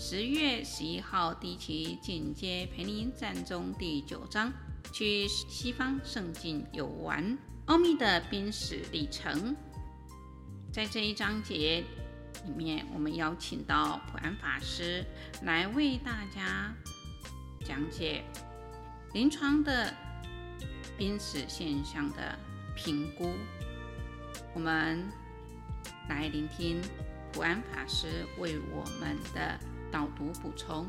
十月十一号第一期进阶陪您战中第九章，去西方圣境游玩，奥秘的濒死历程。在这一章节里面，我们邀请到普安法师来为大家讲解临床的濒死现象的评估。我们。来聆听普安法师为我们的导读补充。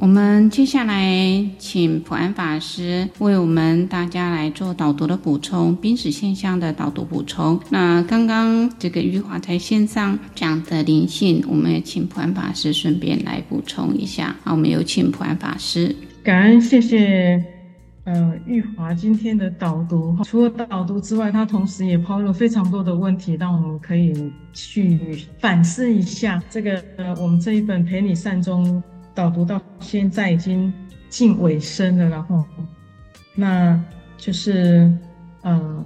我们接下来请普安法师为我们大家来做导读的补充，濒死现象的导读补充。那刚刚这个玉华在线上讲的灵性，我们也请普安法师顺便来补充一下。好，我们有请普安法师。感恩，谢谢。呃，玉华今天的导读，除了导读之外，他同时也抛了非常多的问题，让我们可以去反思一下。这个呃，我们这一本《陪你善终》。导读到现在已经近尾声了，然后，那就是，呃，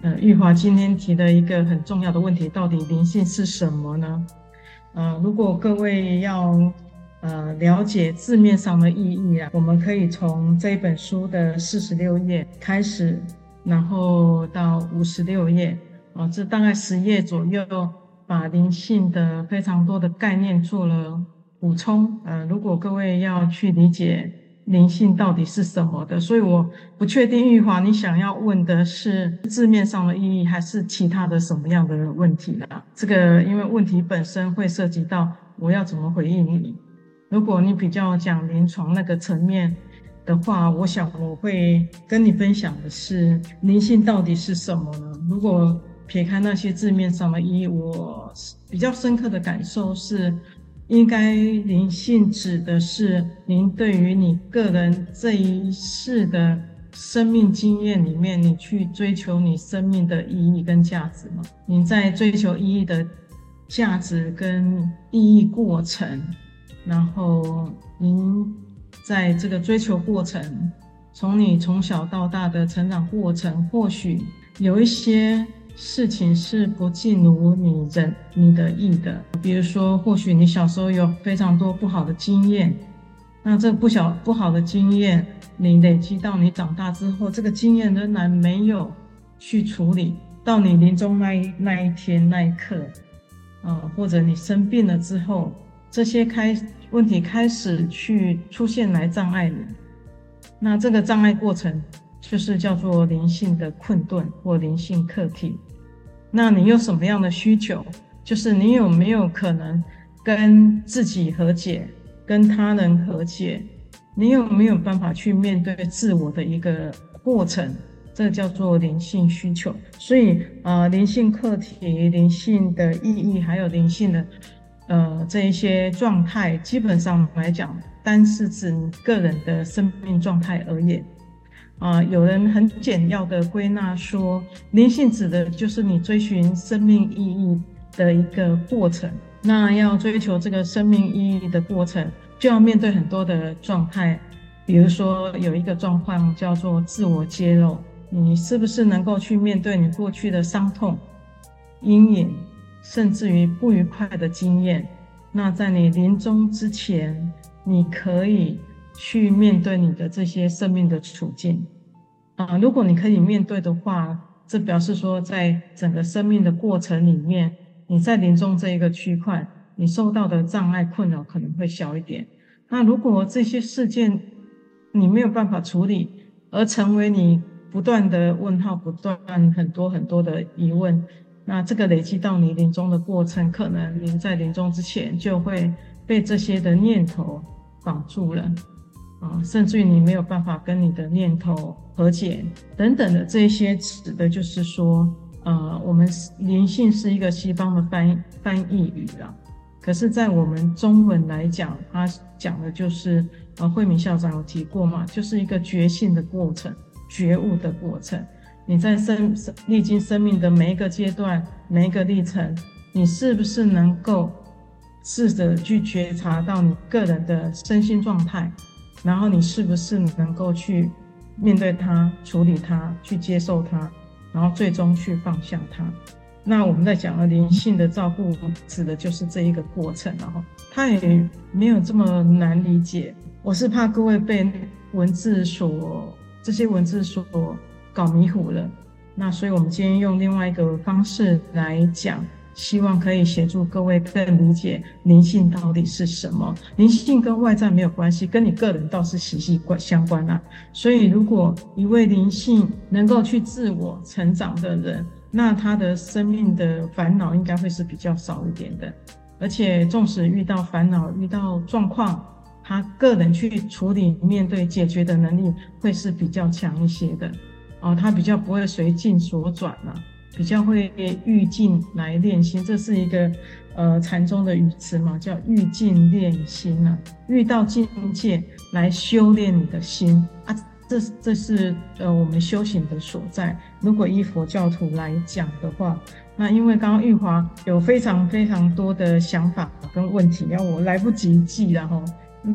呃，玉华今天提的一个很重要的问题，到底灵性是什么呢？呃，如果各位要呃了解字面上的意义啊，我们可以从这本书的四十六页开始，然后到五十六页，啊，这大概十页左右，把灵性的非常多的概念做了。补充，呃，如果各位要去理解灵性到底是什么的，所以我不确定玉华你想要问的是字面上的意义，还是其他的什么样的问题呢？这个因为问题本身会涉及到我要怎么回应你。如果你比较讲临床那个层面的话，我想我会跟你分享的是灵性到底是什么呢？如果撇开那些字面上的意义，我比较深刻的感受是。应该灵性指的是您对于你个人这一世的生命经验里面，你去追求你生命的意义跟价值吗？您在追求意义的价值跟意义过程，然后您在这个追求过程，从你从小到大的成长过程，或许有一些。事情是不尽如你人你的意的，比如说，或许你小时候有非常多不好的经验，那这不小不好的经验，你累积到你长大之后，这个经验仍然没有去处理，到你临终那一那一天那一刻，啊、呃，或者你生病了之后，这些开问题开始去出现来障碍你，那这个障碍过程。就是叫做灵性的困顿或灵性课题。那你有什么样的需求？就是你有没有可能跟自己和解，跟他人和解？你有没有办法去面对自我的一个过程？这叫做灵性需求。所以，呃，灵性课题、灵性的意义，还有灵性的呃这一些状态，基本上来讲，单是指个人的生命状态而言。啊，有人很简要的归纳说，灵性指的就是你追寻生命意义的一个过程。那要追求这个生命意义的过程，就要面对很多的状态。比如说，有一个状况叫做自我揭露，你是不是能够去面对你过去的伤痛、阴影，甚至于不愉快的经验？那在你临终之前，你可以。去面对你的这些生命的处境啊，如果你可以面对的话，这表示说，在整个生命的过程里面，你在临终这一个区块，你受到的障碍困扰可能会小一点。那如果这些事件你没有办法处理，而成为你不断的问号，不断很多很多的疑问，那这个累积到你临终的过程，可能您在临终之前就会被这些的念头绑住了，啊，甚至于你没有办法跟你的念头和解等等的这些，指的就是说，呃，我们灵性是一个西方的翻翻译语啊，可是，在我们中文来讲，它讲的就是，呃，慧敏校长有提过嘛，就是一个觉性的过程，觉悟的过程。你在生生历经生命的每一个阶段、每一个历程，你是不是能够试着去觉察到你个人的身心状态？然后你是不是能够去面对它、处理它、去接受它，然后最终去放下它？那我们在讲的灵性的照顾，指的就是这一个过程，然后它也没有这么难理解。我是怕各位被文字所这些文字所。搞迷糊了，那所以我们今天用另外一个方式来讲，希望可以协助各位更理解灵性到底是什么。灵性跟外在没有关系，跟你个人倒是息息相关啊。所以，如果一位灵性能够去自我成长的人，那他的生命的烦恼应该会是比较少一点的。而且，纵使遇到烦恼、遇到状况，他个人去处理、面对、解决的能力会是比较强一些的。哦，他比较不会随境所转了，比较会遇境来练心，这是一个呃禅宗的语词嘛，叫遇境练心啊，遇到境界来修炼你的心啊，这这是呃我们修行的所在。如果依佛教徒来讲的话，那因为刚刚玉华有非常非常多的想法跟问题，要我来不及记了哈，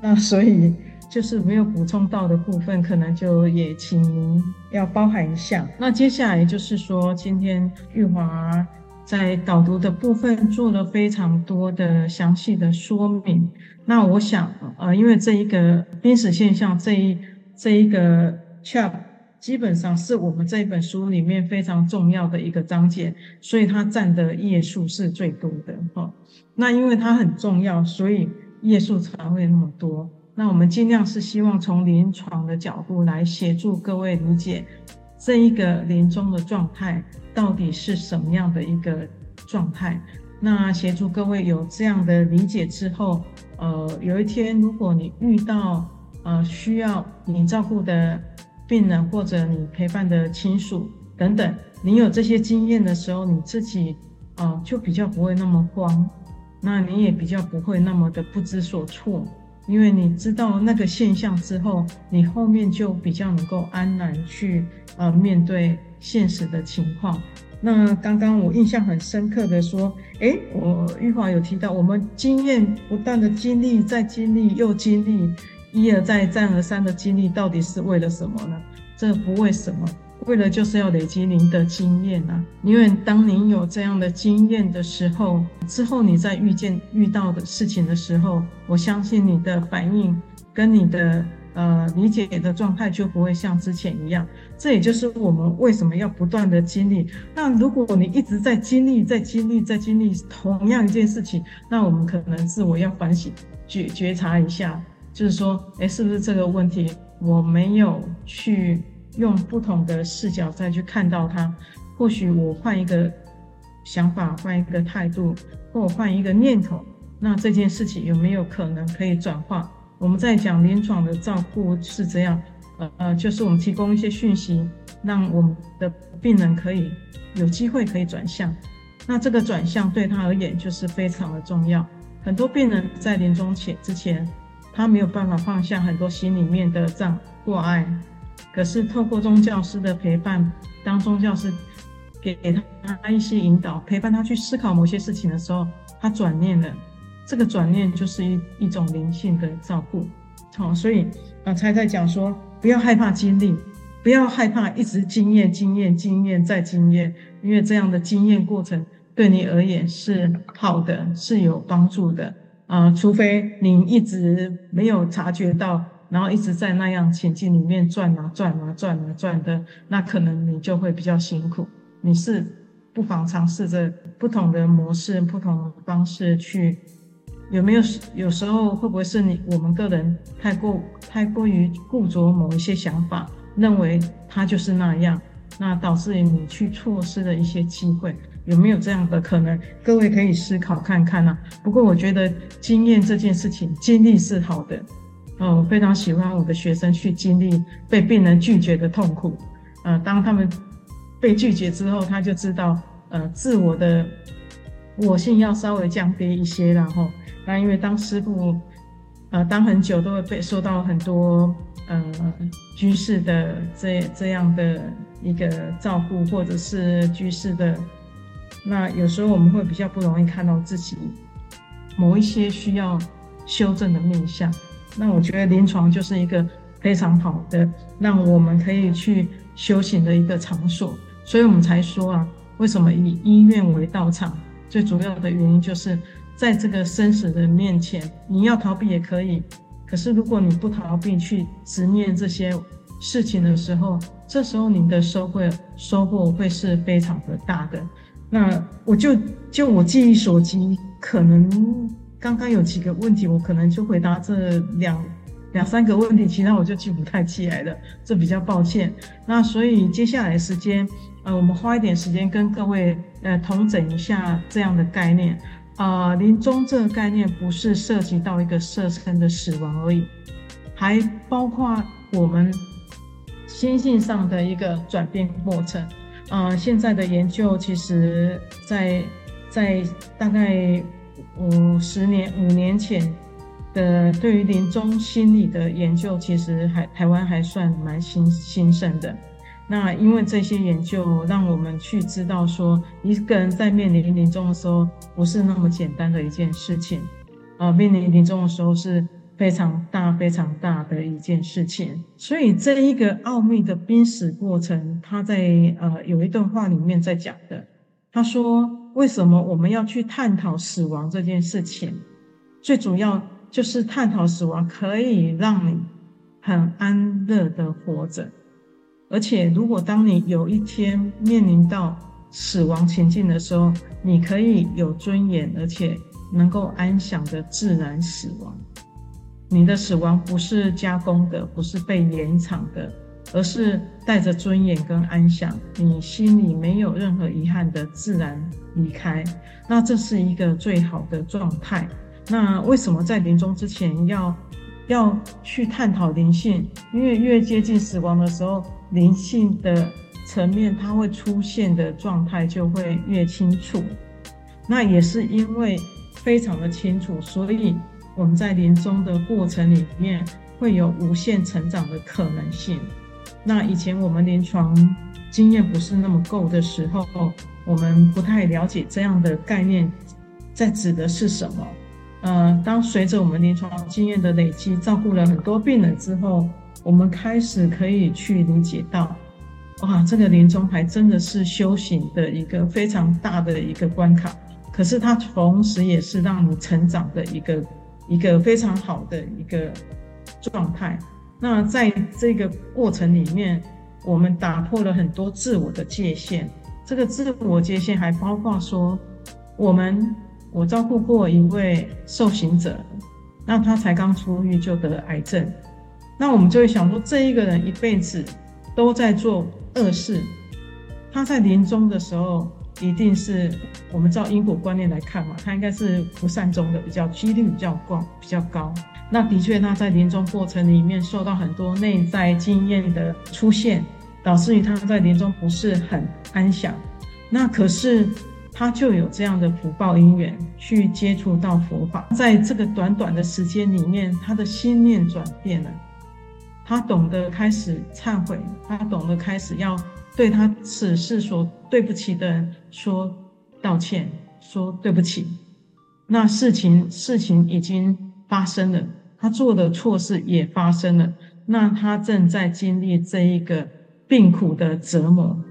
那所以。就是没有补充到的部分，可能就也请您要包含一下。那接下来就是说，今天玉华在导读的部分做了非常多的详细的说明。那我想，呃，因为这一个濒死现象这一这一个 chap 基本上是我们这一本书里面非常重要的一个章节，所以它占的页数是最多的。哈，那因为它很重要，所以页数才会那么多。那我们尽量是希望从临床的角度来协助各位理解这一个临终的状态到底是什么样的一个状态。那协助各位有这样的理解之后，呃，有一天如果你遇到呃需要你照顾的病人或者你陪伴的亲属等等，你有这些经验的时候，你自己呃就比较不会那么慌，那你也比较不会那么的不知所措。因为你知道那个现象之后，你后面就比较能够安然去呃面对现实的情况。那刚刚我印象很深刻的说，诶，我玉华有提到，我们经验不断的经历，再经历又经历，一而再再而三的经历，到底是为了什么呢？这不为什么。为了就是要累积您的经验啊，因为当您有这样的经验的时候，之后你在遇见遇到的事情的时候，我相信你的反应跟你的呃理解的状态就不会像之前一样。这也就是我们为什么要不断的经历。那如果你一直在经历、在经历、在经历同样一件事情，那我们可能自我要反省、觉觉察一下，就是说，诶，是不是这个问题我没有去。用不同的视角再去看到它，或许我换一个想法，换一个态度，或我换一个念头，那这件事情有没有可能可以转化？我们在讲临床的照顾是这样，呃呃，就是我们提供一些讯息，让我们的病人可以有机会可以转向。那这个转向对他而言就是非常的重要。很多病人在临终前之前，他没有办法放下很多心里面的障碍。可是透过宗教师的陪伴，当宗教师给他一些引导，陪伴他去思考某些事情的时候，他转念了。这个转念就是一一种灵性的照顾。好，所以刚才在讲说，不要害怕经历，不要害怕一直经验、经验、经验再经验，因为这样的经验过程对你而言是好的，是有帮助的。啊、除非你一直没有察觉到。然后一直在那样情境里面转啊转啊转啊转的，那可能你就会比较辛苦。你是不妨尝试着不同的模式、不同的方式去，有没有？有时候会不会是你我们个人太过太过于固着某一些想法，认为它就是那样，那导致于你去错失了一些机会。有没有这样的可能？各位可以思考看看啊。不过我觉得经验这件事情，经历是好的。哦，我非常喜欢我的学生去经历被病人拒绝的痛苦。呃，当他们被拒绝之后，他就知道，呃，自我的我性要稍微降低一些，然后，那因为当师父，呃，当很久都会被受到很多呃居士的这这样的一个照顾，或者是居士的，那有时候我们会比较不容易看到自己某一些需要修正的面向。那我觉得临床就是一个非常好的让我们可以去修行的一个场所，所以我们才说啊，为什么以医院为道场？最主要的原因就是在这个生死的面前，你要逃避也可以，可是如果你不逃避去直面这些事情的时候，这时候你的收获收获会是非常的大的。那我就就我记忆所及，可能。刚刚有几个问题，我可能就回答这两两三个问题，其他我就记不太起来了，这比较抱歉。那所以接下来时间，呃，我们花一点时间跟各位呃统整一下这样的概念。啊、呃，临终这个概念不是涉及到一个色身的死亡而已，还包括我们心性上的一个转变过程。啊、呃，现在的研究其实在在大概。五十年、五年前的对于临终心理的研究，其实还台湾还算蛮新兴盛的。那因为这些研究，让我们去知道说，一个人在面临临终的时候，不是那么简单的一件事情。啊，面临临终的时候是非常大、非常大的一件事情。所以这一个奥秘的濒死过程，他在呃有一段话里面在讲的，他说。为什么我们要去探讨死亡这件事情？最主要就是探讨死亡可以让你很安乐的活着，而且如果当你有一天面临到死亡情境的时候，你可以有尊严，而且能够安详的自然死亡。你的死亡不是加工的，不是被延长的。而是带着尊严跟安详，你心里没有任何遗憾的自然离开，那这是一个最好的状态。那为什么在临终之前要要去探讨灵性？因为越接近死亡的时候，灵性的层面它会出现的状态就会越清楚。那也是因为非常的清楚，所以我们在临终的过程里面会有无限成长的可能性。那以前我们临床经验不是那么够的时候，我们不太了解这样的概念在指的是什么。呃，当随着我们临床经验的累积，照顾了很多病人之后，我们开始可以去理解到，哇，这个临终还真的是修行的一个非常大的一个关卡。可是它同时也是让你成长的一个一个非常好的一个状态。那在这个过程里面，我们打破了很多自我的界限。这个自我界限还包括说，我们我照顾过一位受刑者，那他才刚出狱就得癌症，那我们就会想说，这一个人一辈子都在做恶事，他在临终的时候，一定是我们照因果观念来看嘛，他应该是不善终的，比较几率比较高，比较高。那的确，他在临终过程里面受到很多内在经验的出现，导致于他在临终不是很安详。那可是他就有这样的福报因缘去接触到佛法，在这个短短的时间里面，他的心念转变了，他懂得开始忏悔，他懂得开始要对他此世所对不起的人说道歉，说对不起。那事情事情已经发生了。他做的错事也发生了，那他正在经历这一个病苦的折磨，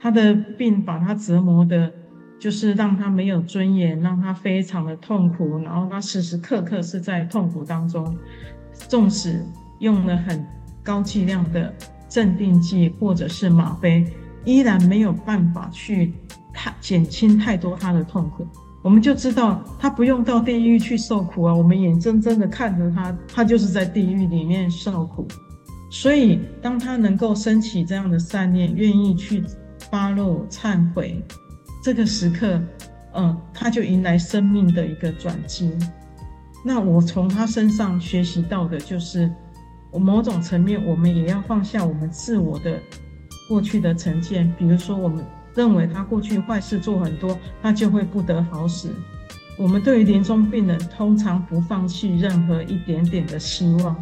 他的病把他折磨的，就是让他没有尊严，让他非常的痛苦，然后他时时刻刻是在痛苦当中，纵使用了很高剂量的镇定剂或者是吗啡，依然没有办法去太减轻太多他的痛苦。我们就知道他不用到地狱去受苦啊，我们眼睁睁的看着他，他就是在地狱里面受苦。所以，当他能够升起这样的善念，愿意去发露忏悔，这个时刻，嗯，他就迎来生命的一个转机。那我从他身上学习到的就是，某种层面，我们也要放下我们自我的过去的成见，比如说，我们认为他过去坏事做很多，他就会不得好死。我们对于临终病人，通常不放弃任何一点点的希望。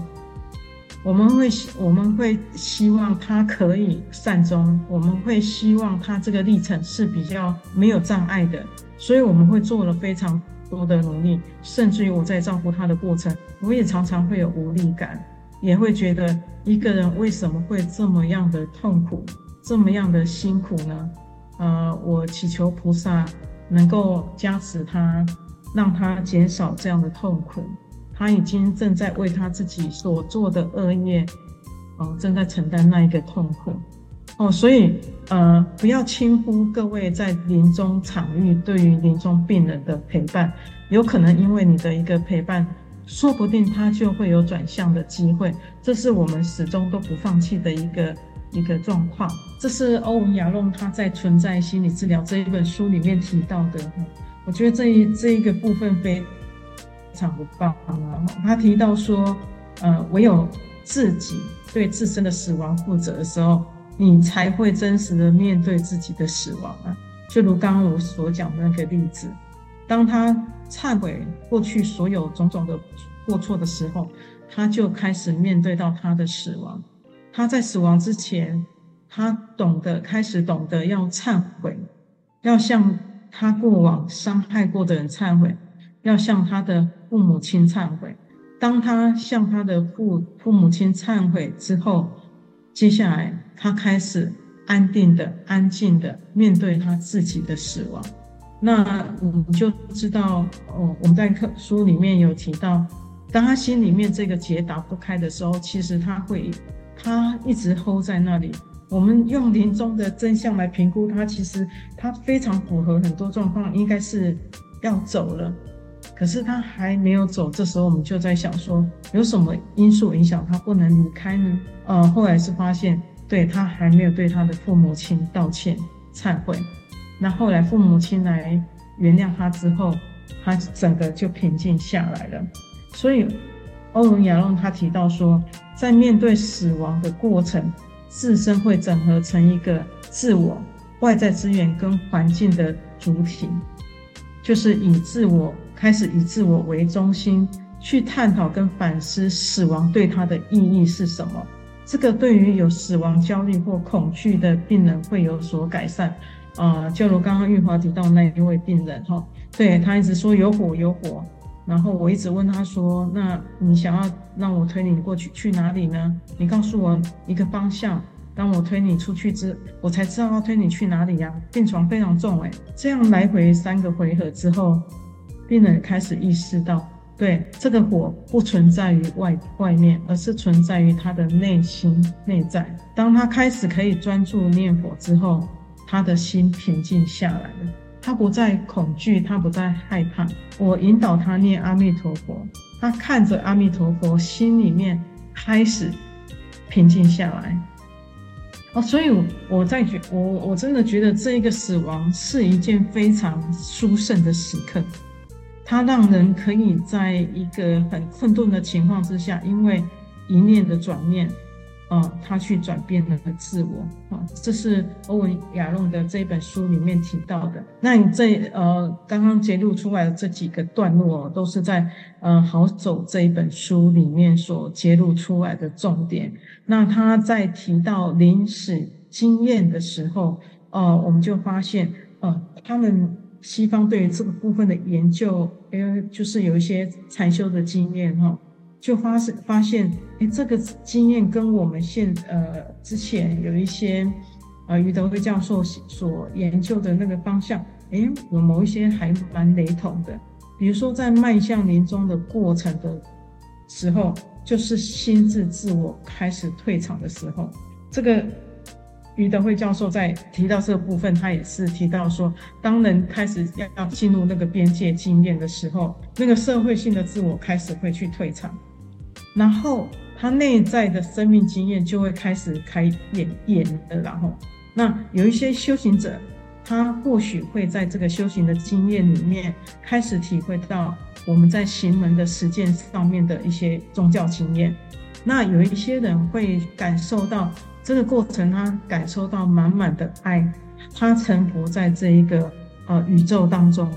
我们会我们会希望他可以善终，我们会希望他这个历程是比较没有障碍的，所以我们会做了非常多的努力，甚至于我在照顾他的过程，我也常常会有无力感，也会觉得一个人为什么会这么样的痛苦，这么样的辛苦呢？呃，我祈求菩萨能够加持他，让他减少这样的痛苦。他已经正在为他自己所做的恶业，哦，正在承担那一个痛苦，哦，所以呃，不要轻忽各位在临终场域对于临终病人的陪伴，有可能因为你的一个陪伴，说不定他就会有转向的机会，这是我们始终都不放弃的一个一个状况。这是欧文亚龙他在《存在心理治疗》这一本书里面提到的，我觉得这一这一个部分非。常不棒啊！他提到说，呃，唯有自己对自身的死亡负责的时候，你才会真实的面对自己的死亡啊。就如刚刚我所讲的那个例子，当他忏悔过去所有种种的过错的时候，他就开始面对到他的死亡。他在死亡之前，他懂得开始懂得要忏悔，要向他过往伤害过的人忏悔。要向他的父母亲忏悔。当他向他的父父母亲忏悔之后，接下来他开始安定的、安静的面对他自己的死亡。那我们就知道，哦，我们在课书里面有提到，当他心里面这个结打不开的时候，其实他会，他一直 hold 在那里。我们用临终的真相来评估他，其实他非常符合很多状况，应该是要走了。可是他还没有走，这时候我们就在想说，有什么因素影响他不能离开呢？呃，后来是发现，对，他还没有对他的父母亲道歉、忏悔。那后来父母亲来原谅他之后，他整个就平静下来了。所以欧文亚隆他提到说，在面对死亡的过程，自身会整合成一个自我、外在资源跟环境的主体，就是以自我。开始以自我为中心去探讨跟反思死亡对他的意义是什么。这个对于有死亡焦虑或恐惧的病人会有所改善。啊、就如刚刚玉华提到那一位病人哈，对，他一直说有火有火，然后我一直问他说：“那你想要让我推你过去去哪里呢？你告诉我一个方向。当我推你出去之，我才知道要推你去哪里呀、病床非常重哎，这样来回三个回合之后。”病人开始意识到，对，这个火不存在于外外面，而是存在于他的内心内在。当他开始可以专注念佛之后，他的心平静下来了，他不再恐惧，他不再害怕。我引导他念阿弥陀佛，他看着阿弥陀佛，心里面开始平静下来。哦，所以我在觉，我我真的觉得这一个死亡是一件非常殊胜的时刻。它让人可以在一个很困顿的情况之下，因为一念的转念，啊、他去转变了自我，啊、这是欧文亚隆的这本书里面提到的。那你这呃刚刚揭露出来的这几个段落，都是在呃好走这一本书里面所揭露出来的重点。那他在提到临死经验的时候，呃，我们就发现，呃，他们。西方对于这个部分的研究，哎，就是有一些禅修的经验哈，就发现发现，哎，这个经验跟我们现呃之前有一些呃余德辉教授所研究的那个方向，哎，有某一些还蛮雷同的。比如说在迈向临终的过程的时候，就是心智自我开始退场的时候，这个。余德辉教授在提到这个部分，他也是提到说，当人开始要要进入那个边界经验的时候，那个社会性的自我开始会去退场，然后他内在的生命经验就会开始开演演的，然后那有一些修行者，他或许会在这个修行的经验里面开始体会到我们在行门的实践上面的一些宗教经验。那有一些人会感受到这个过程，他感受到满满的爱，他臣服在这一个呃宇宙当中。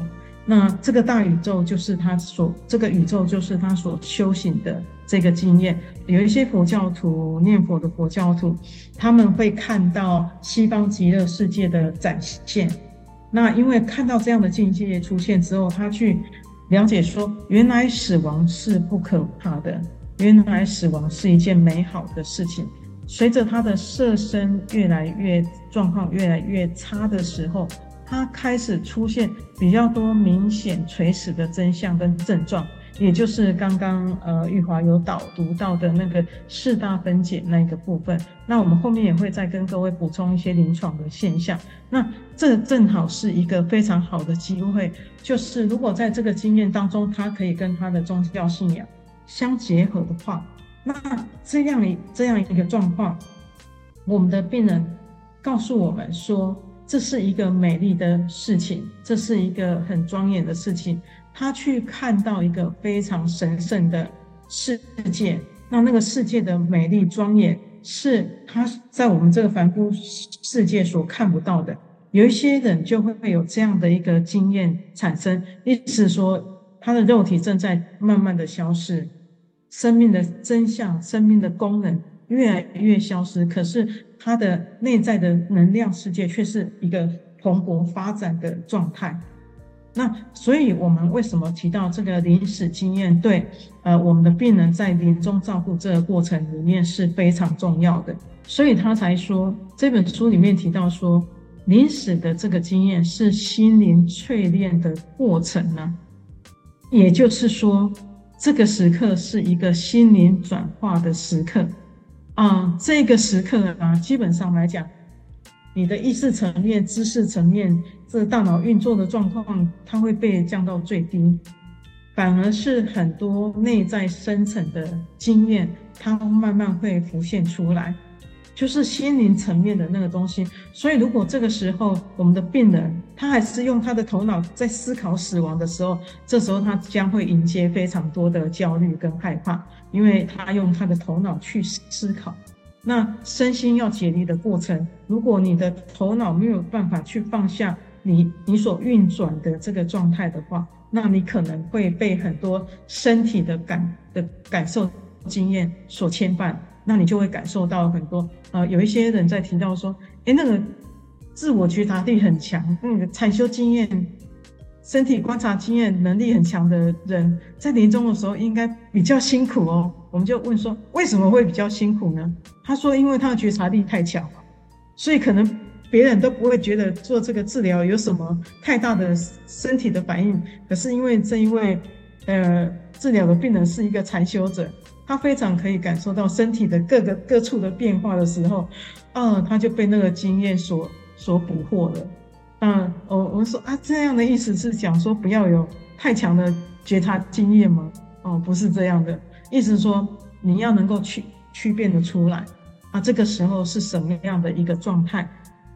那这个大宇宙就是他所，这个宇宙就是他所修行的这个经验。有一些佛教徒念佛的佛教徒，他们会看到西方极乐世界的展现。那因为看到这样的境界出现之后，他去了解说，原来死亡是不可怕的，原来死亡是一件美好的事情。随着他的色身越来越状况越来越差的时候。他开始出现比较多明显垂死的真相跟症状，也就是刚刚呃玉华有导读到的那个四大分解那个部分。那我们后面也会再跟各位补充一些临床的现象。那这正好是一个非常好的机会，就是如果在这个经验当中，他可以跟他的宗教信仰相结合的话，那这样一这样一个状况，我们的病人告诉我们说。这是一个美丽的事情，这是一个很庄严的事情。他去看到一个非常神圣的世界，那那个世界的美丽庄严，是他在我们这个凡夫世界所看不到的。有一些人就会会有这样的一个经验产生，意思是说他的肉体正在慢慢的消失，生命的真相、生命的功能越来越消失，可是。他的内在的能量世界却是一个蓬勃发展的状态。那所以，我们为什么提到这个临死经验对呃我们的病人在临终照顾这个过程里面是非常重要的？所以他才说这本书里面提到说，临死的这个经验是心灵淬炼的过程呢。也就是说，这个时刻是一个心灵转化的时刻。啊、这个时刻啊，基本上来讲，你的意识层面、知识层面，这大脑运作的状况，它会被降到最低，反而是很多内在深层的经验，它慢慢会浮现出来。就是心灵层面的那个东西，所以如果这个时候我们的病人他还是用他的头脑在思考死亡的时候，这时候他将会迎接非常多的焦虑跟害怕，因为他用他的头脑去思考。那身心要解离的过程，如果你的头脑没有办法去放下你你所运转的这个状态的话，那你可能会被很多身体的感的感受经验所牵绊。那你就会感受到很多，呃，有一些人在提到说，诶，那个自我觉察力很强，那个禅修经验、身体观察经验能力很强的人，在临终的时候应该比较辛苦哦。我们就问说，为什么会比较辛苦呢？他说，因为他的觉察力太强了，所以可能别人都不会觉得做这个治疗有什么太大的身体的反应，可是因为这一位，呃，治疗的病人是一个禅修者。他非常可以感受到身体的各个各处的变化的时候，啊，他就被那个经验所所捕获了。嗯，我我说啊，这样的意思是讲说不要有太强的觉察经验吗？哦，不是这样的，意思是说你要能够区区辨得出来啊，这个时候是什么样的一个状态，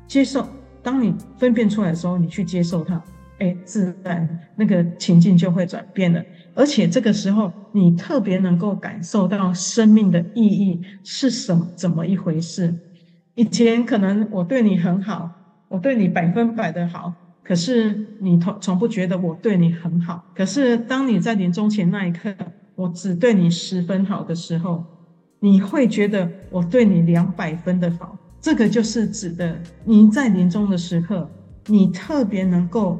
接受。当你分辨出来的时候，你去接受它。哎，自然那个情境就会转变了，而且这个时候你特别能够感受到生命的意义是什么，怎么一回事。以前可能我对你很好，我对你百分百的好，可是你从从不觉得我对你很好。可是当你在临终前那一刻，我只对你十分好的时候，你会觉得我对你两百分的好。这个就是指的你在临终的时刻，你特别能够。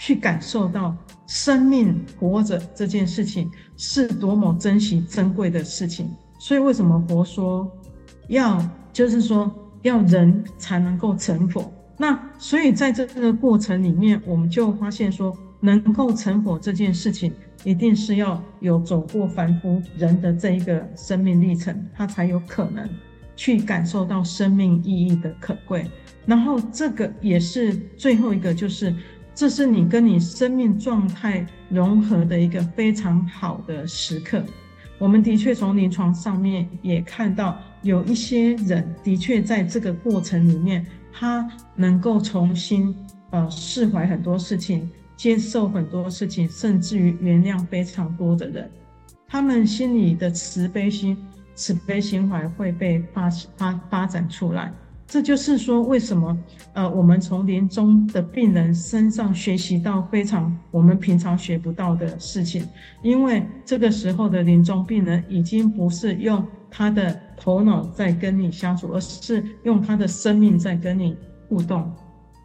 去感受到生命活着这件事情是多么珍惜珍贵的事情，所以为什么佛说要就是说要人才能够成佛？那所以在这个过程里面，我们就发现说，能够成佛这件事情，一定是要有走过凡夫人的这一个生命历程，他才有可能去感受到生命意义的可贵。然后这个也是最后一个，就是。这是你跟你生命状态融合的一个非常好的时刻。我们的确从临床上面也看到，有一些人的确在这个过程里面，他能够重新呃释怀很多事情，接受很多事情，甚至于原谅非常多的人，他们心里的慈悲心、慈悲心怀会被发发发展出来。这就是说，为什么呃，我们从临终的病人身上学习到非常我们平常学不到的事情，因为这个时候的临终病人已经不是用他的头脑在跟你相处，而是用他的生命在跟你互动。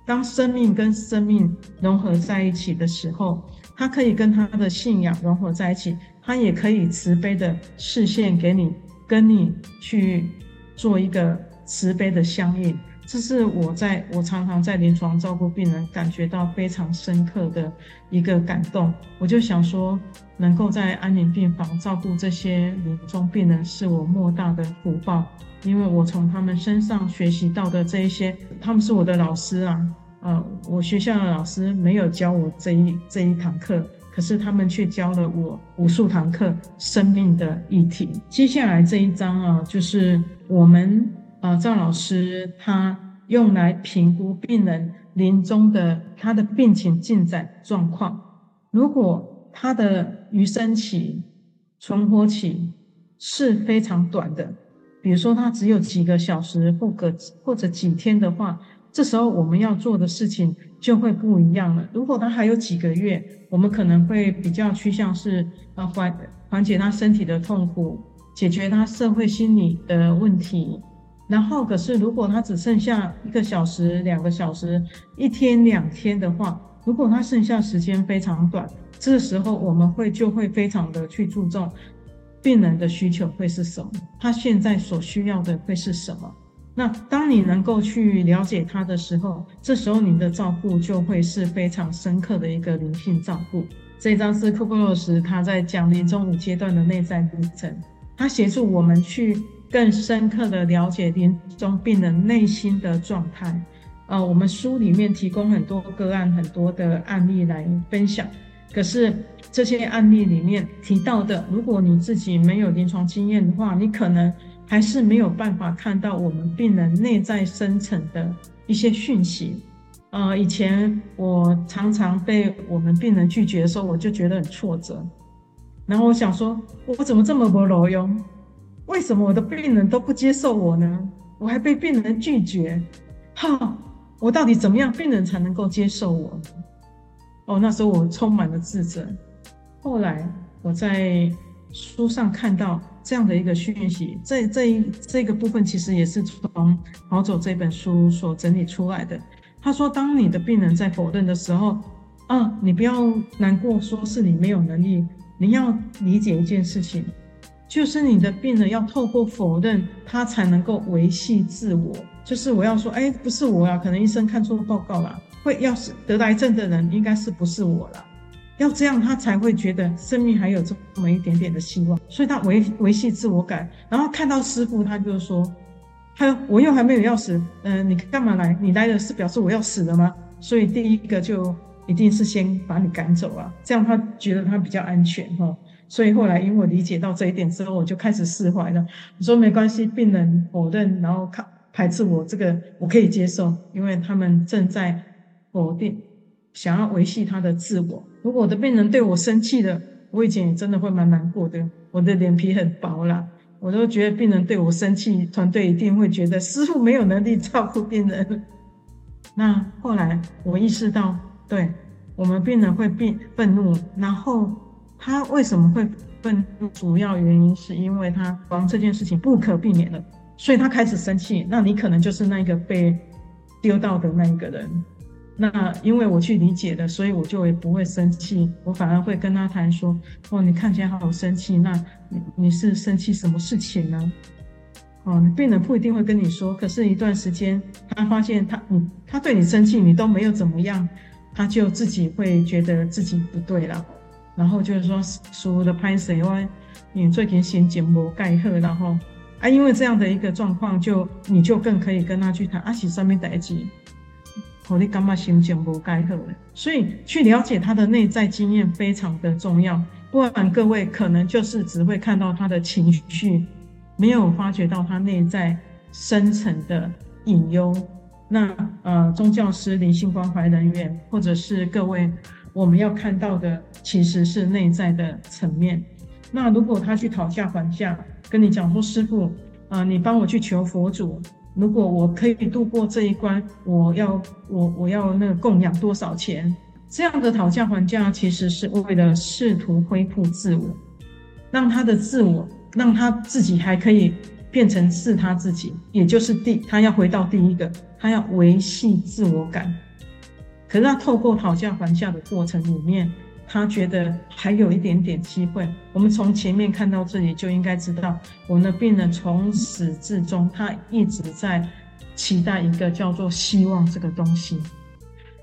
当生命跟生命融合在一起的时候，他可以跟他的信仰融合在一起，他也可以慈悲的视线给你，跟你去做一个。慈悲的相应，这是我在我常常在临床照顾病人，感觉到非常深刻的一个感动。我就想说，能够在安宁病房照顾这些临终病人，是我莫大的福报。因为我从他们身上学习到的这一些，他们是我的老师啊，呃，我学校的老师没有教我这一这一堂课，可是他们却教了我无数堂课生命的议题。接下来这一章啊，就是我们。啊，赵老师他用来评估病人临终的他的病情进展状况。如果他的余生期、存活期是非常短的，比如说他只有几个小时或个或者几天的话，这时候我们要做的事情就会不一样了。如果他还有几个月，我们可能会比较趋向是呃缓缓解他身体的痛苦，解决他社会心理的问题。然后，可是如果他只剩下一个小时、两个小时、一天、两天的话，如果他剩下时间非常短，这时候我们会就会非常的去注重病人的需求会是什么，他现在所需要的会是什么。那当你能够去了解他的时候，这时候你的照顾就会是非常深刻的一个灵性照顾。这一章是库布洛斯他在讲临终五阶段的内在历程，他协助我们去。更深刻的了解临终病人内心的状态，呃，我们书里面提供很多个案、很多的案例来分享。可是这些案例里面提到的，如果你自己没有临床经验的话，你可能还是没有办法看到我们病人内在深层的一些讯息。呃，以前我常常被我们病人拒绝的时候，我就觉得很挫折。然后我想说，我怎么这么没路用？为什么我的病人都不接受我呢？我还被病人拒绝，哈，我到底怎么样病人才能够接受我？哦，那时候我充满了自责。后来我在书上看到这样的一个讯息，这这一这个部分其实也是从《跑走》这本书所整理出来的。他说，当你的病人在否认的时候，啊，你不要难过，说是你没有能力，你要理解一件事情。就是你的病人要透过否认，他才能够维系自我。就是我要说，哎，不是我啊，可能医生看错报告了。会要是得癌症的人，应该是不是我了？要这样，他才会觉得生命还有这么一点点的希望。所以他维维系自我感。然后看到师傅，他就说，他我又还没有要死，嗯、你干嘛来？你来的是表示我要死了吗？所以第一个就一定是先把你赶走啊，这样他觉得他比较安全哈。所以后来，因为我理解到这一点之后，我就开始释怀了。我说没关系，病人否认，然后看排斥我，这个我可以接受，因为他们正在否定，想要维系他的自我。如果我的病人对我生气了，我以前也真的会蛮难过的。我的脸皮很薄啦，我都觉得病人对我生气，团队一定会觉得师傅没有能力照顾病人。那后来我意识到，对，我们病人会变愤怒，然后。他为什么会愤怒？主要原因是因为他光这件事情不可避免的，所以他开始生气。那你可能就是那个被丢到的那一个人。那因为我去理解了，所以我就也不会生气，我反而会跟他谈说：“哦，你看起来好生气，那你你是生气什么事情呢？”哦，病人不一定会跟你说，可是一段时间他发现他你他对你生气，你都没有怎么样，他就自己会觉得自己不对了。然后就是说，所有的拍摄我，你最近心情无盖好，然后啊，因为这样的一个状况，就你就更可以跟他去谈啊，是什么代志，我你感觉心情无盖好，所以去了解他的内在经验非常的重要，不然各位可能就是只会看到他的情绪，没有发觉到他内在深层的隐忧，那呃，宗教师、灵性关怀人员，或者是各位，我们要看到的其实是内在的层面。那如果他去讨价还价，跟你讲说，师傅，啊、你帮我去求佛祖，如果我可以度过这一关，我要我我要那个供养多少钱？这样的讨价还价，其实是为了试图恢复自我，让他的自我，让他自己还可以。变成是他自己，也就是第他要回到第一个，他要维系自我感。可是他透过讨价还价的过程里面，他觉得还有一点点机会。我们从前面看到这里就应该知道，我们的病人从始至终，他一直在期待一个叫做希望这个东西。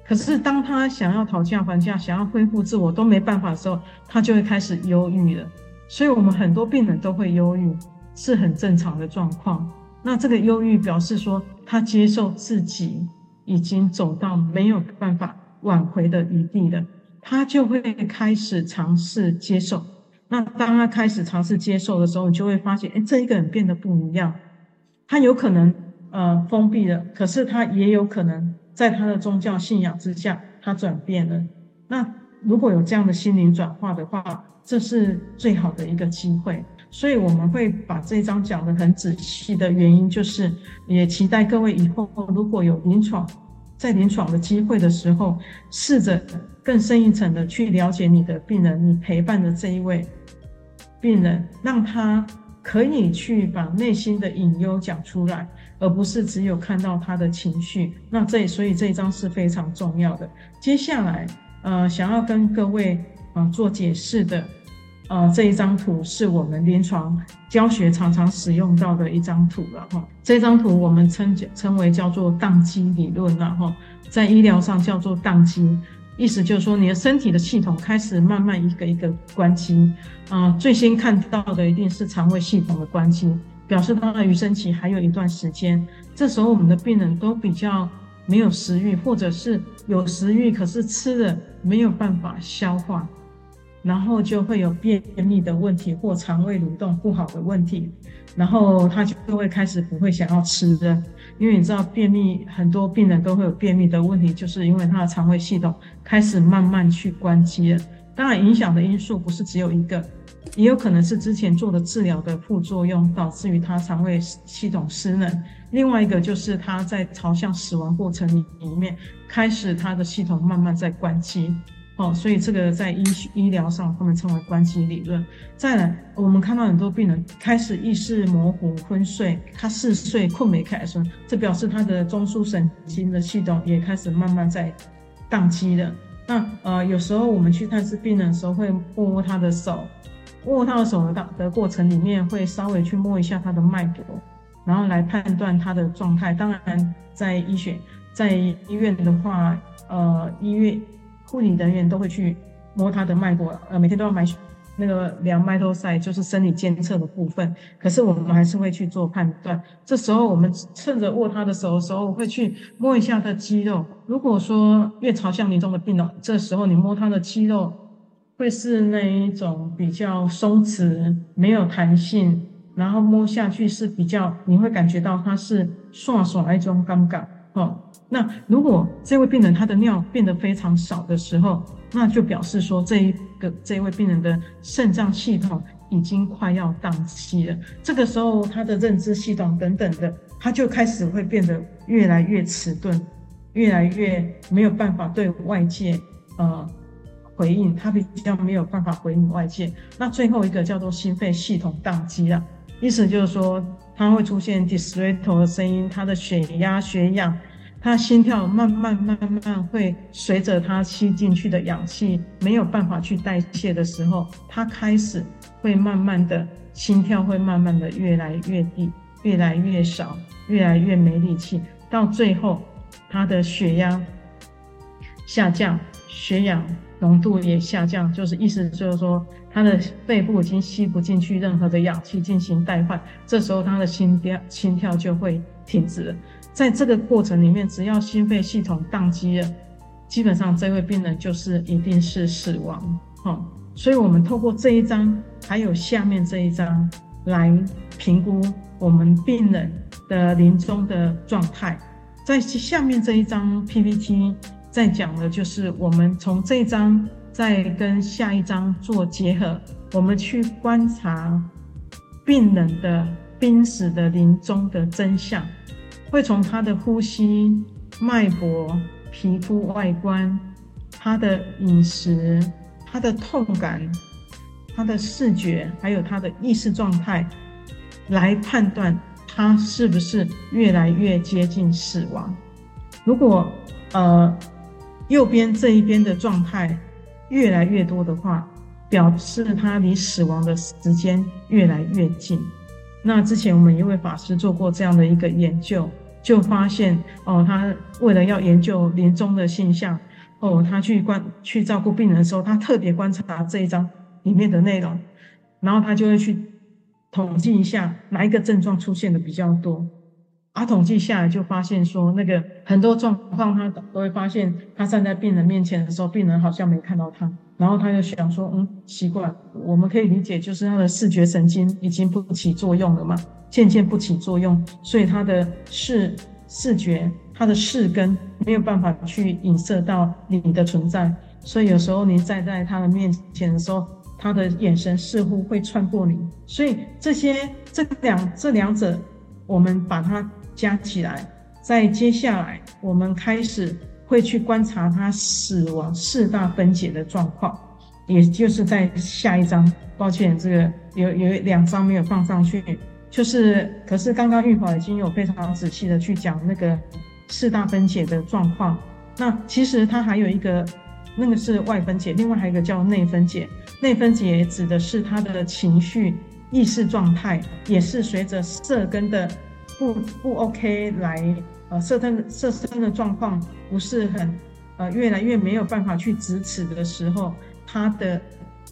可是当他想要讨价还价，想要恢复自我都没办法的时候，他就会开始忧郁了。所以我们很多病人都会忧郁。是很正常的状况。那这个忧郁表示说，他接受自己已经走到没有办法挽回的余地了，他就会开始尝试接受。那当他开始尝试接受的时候，你就会发现，哎，这一个人变得不一样。他有可能呃封闭了，可是他也有可能在他的宗教信仰之下，他转变了。那如果有这样的心灵转化的话，这是最好的一个机会。所以我们会把这一章讲得很仔细的原因，就是也期待各位以后如果有临床在临床的机会的时候，试着更深一层的去了解你的病人，你陪伴的这一位病人，让他可以去把内心的隐忧讲出来，而不是只有看到他的情绪。那这所以这一章是非常重要的。接下来，呃，想要跟各位啊、呃、做解释的。呃，这一张图是我们临床教学常常使用到的一张图了哈。这张图我们称称为叫做宕机理论了哈，在医疗上叫做宕机，意思就是说你的身体的系统开始慢慢一个一个关机。啊、最先看到的一定是肠胃系统的关机，表示到了余生期还有一段时间。这时候我们的病人都比较没有食欲，或者是有食欲，可是吃了没有办法消化。然后就会有便秘的问题或肠胃蠕动不好的问题，然后他就会开始不会想要吃的，因为你知道便秘很多病人都会有便秘的问题，就是因为他的肠胃系统开始慢慢去关机了。当然，影响的因素不是只有一个，也有可能是之前做的治疗的副作用导致于他肠胃系统失能。另外一个就是他在朝向死亡过程里面，开始他的系统慢慢在关机。哦，所以这个在医医疗上，他们称为关机理论。再来，我们看到很多病人开始意识模糊、昏睡，他嗜睡、困没开始，这表示他的中枢神经的系统也开始慢慢在宕机了。那呃，有时候我们去探视病人的时候，会握握他的手，握他的手的的过程里面，会稍微去摸一下他的脉搏，然后来判断他的状态。当然，在医学，在医院的话，呃，医院。护理人员都会去摸他的脉搏，呃，每天都要买那个量脉头塞就是生理监测的部分。可是我们还是会去做判断。这时候我们趁着握他的手的时候，会去摸一下他的肌肉。如果说越朝向临终的病人，这时候你摸他的肌肉，会是那一种比较松弛、没有弹性，然后摸下去是比较，你会感觉到它是爽爽的一种感觉，哦。那如果这位病人他的尿变得非常少的时候，那就表示说这一个这一位病人的肾脏系统已经快要宕机了。这个时候他的认知系统等等的，他就开始会变得越来越迟钝，越来越没有办法对外界呃回应，他比较没有办法回应外界。那最后一个叫做心肺系统宕机了，意思就是说他会出现 dysrhythmic 的声音，他的血压、血氧。他心跳慢慢慢慢会随着他吸进去的氧气没有办法去代谢的时候，他开始会慢慢的心跳会慢慢的越来越低，越来越少，越来越没力气，到最后他的血压下降，血氧浓度也下降，就是意思就是说他的肺部已经吸不进去任何的氧气进行代换，这时候他的心跳心跳就会停止了。在这个过程里面，只要心肺系统宕机了，基本上这位病人就是一定是死亡。哦，所以我们透过这一张，还有下面这一张来评估我们病人的临终的状态。在下面这一张 PPT 在讲的就是我们从这一张再跟下一张做结合，我们去观察病人的濒死的临终的真相，会从他的呼吸、脉搏、皮肤外观、他的饮食、他的痛感、他的视觉，还有他的意识状态来判断。他是不是越来越接近死亡？如果呃右边这一边的状态越来越多的话，表示他离死亡的时间越来越近。那之前我们一位法师做过这样的一个研究，就发现哦，他为了要研究临终的现象，哦，他去观去照顾病人的时候，他特别观察这一章里面的内容，然后他就会去。统计一下哪一个症状出现的比较多，啊，统计下来就发现说，那个很多状况他都会发现，他站在病人面前的时候，病人好像没看到他，然后他就想说，嗯，奇怪，我们可以理解就是他的视觉神经已经不起作用了嘛，渐渐不起作用，所以他的视视觉，他的视根没有办法去影射到你的存在，所以有时候你站在他的面前的时候。他的眼神似乎会穿过你，所以这些这两这两者，我们把它加起来，在接下来我们开始会去观察他死亡四大分解的状况，也就是在下一章，抱歉，这个有有两张没有放上去，就是可是刚刚玉华已经有非常仔细的去讲那个四大分解的状况，那其实它还有一个。那个是外分解，另外还有一个叫内分解。内分解指的是他的情绪、意识状态，也是随着色根的不不 OK 来，呃，色根色身的状况不是很，呃，越来越没有办法去直视的时候，他的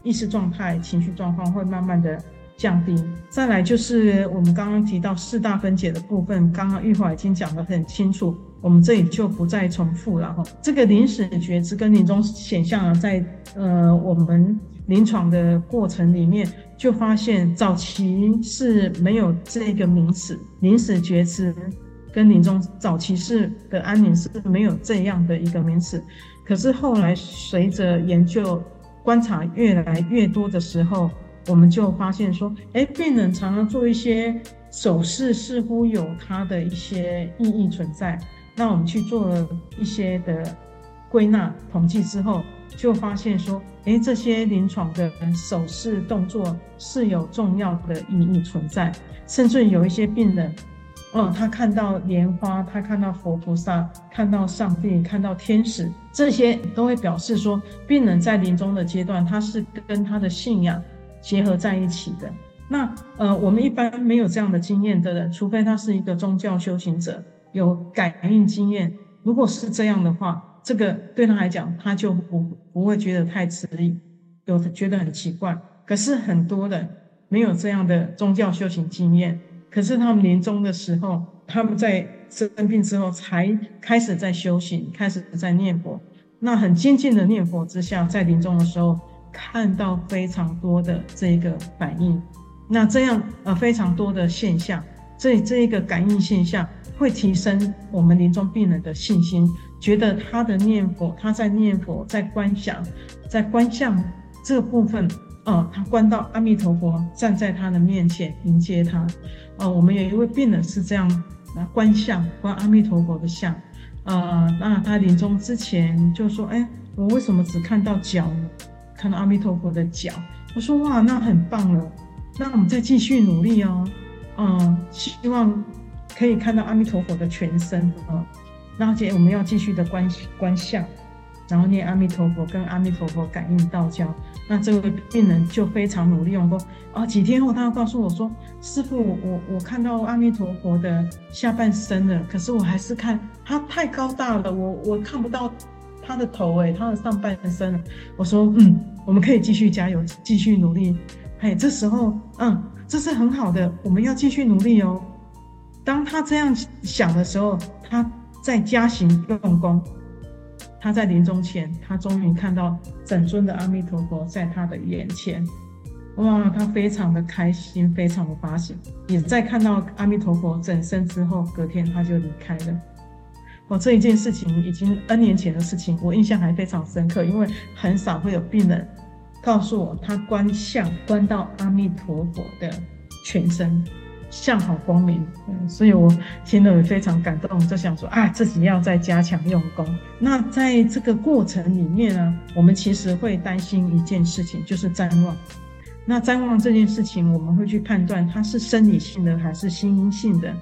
意识状态、情绪状况会慢慢的降低。再来就是我们刚刚提到四大分解的部分，刚刚玉华已经讲得很清楚。我们这里就不再重复了哈。这个临死觉知跟临终显像啊，在呃我们临床的过程里面，就发现早期是没有这个名词，临死觉知跟临终早期是的安宁是没有这样的一个名词。可是后来随着研究观察越来越多的时候，我们就发现说，哎，病人常常做一些手势，似乎有它的一些意义存在。那我们去做了一些的归纳统计之后，就发现说，诶，这些临床的手势动作是有重要的意义存在。甚至有一些病人，哦，他看到莲花，他看到佛菩萨，看到上帝，看到天使，这些都会表示说，病人在临终的阶段，他是跟他的信仰结合在一起的。那呃，我们一般没有这样的经验的人，除非他是一个宗教修行者。有感应经验，如果是这样的话，这个对他来讲，他就不不会觉得太吃力，有觉得很奇怪。可是很多人没有这样的宗教修行经验，可是他们临终的时候，他们在生病之后才开始在修行，开始在念佛。那很精进的念佛之下，在临终的时候看到非常多的这个反应，那这样呃非常多的现象，这这一个感应现象。会提升我们临终病人的信心，觉得他的念佛，他在念佛，在观想，在观相这部分，哦，他观到阿弥陀佛站在他的面前迎接他，哦，我们有一位病人是这样来，观相，观阿弥陀佛的像，呃，那他临终之前就说，哎，我为什么只看到脚呢？看到阿弥陀佛的脚，我说哇，那很棒了，那我们再继续努力哦，嗯，希望。可以看到阿弥陀佛的全身啊，然后接我们要继续的观观相，然后念阿弥陀佛，跟阿弥陀佛感应道交。那这位病人就非常努力用功啊。几天后，他要告诉我说：“师傅，我我看到阿弥陀佛的下半身了，可是我还是看他太高大了，我我看不到他的头诶，他的上半身。”我说：“嗯，我们可以继续加油，继续努力。嘿，这时候，嗯，这是很好的，我们要继续努力哦。”当他这样想的时候，他在加行用功。他在临终前，他终于看到整尊的阿弥陀佛在他的眼前，哇，他非常的开心，非常的发喜。也在看到阿弥陀佛整身之后，隔天他就离开了。哦，这一件事情已经 N 年前的事情，我印象还非常深刻，因为很少会有病人告诉我他观相观到阿弥陀佛的全身相好光明，嗯，所以我听了非常感动，就想说啊，自己要再加强用功。那在这个过程里面呢，我们其实会担心一件事情，就是譫妄。那譫妄这件事情，我们会去判断它是生理性的还是心因性的。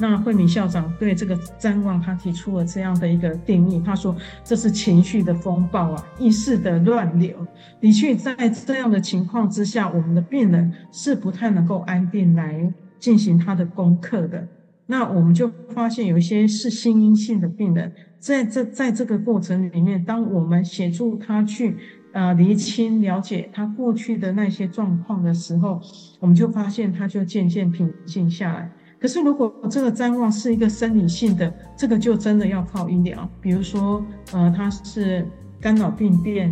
那慧敏校长对这个譫妄，他提出了这样的一个定义，他说这是情绪的风暴啊，意识的乱流。的确，在这样的情况之下，我们的病人是不太能够安定来进行他的功课的。那我们就发现有一些是心因性的病人，在这在这个过程里面，当我们协助他去呃厘清、了解他过去的那些状况的时候，我们就发现他就渐渐平静下来。可是，如果这个譫妄是一个生理性的，这个就真的要靠医疗。比如说，呃，他是肝脑病变，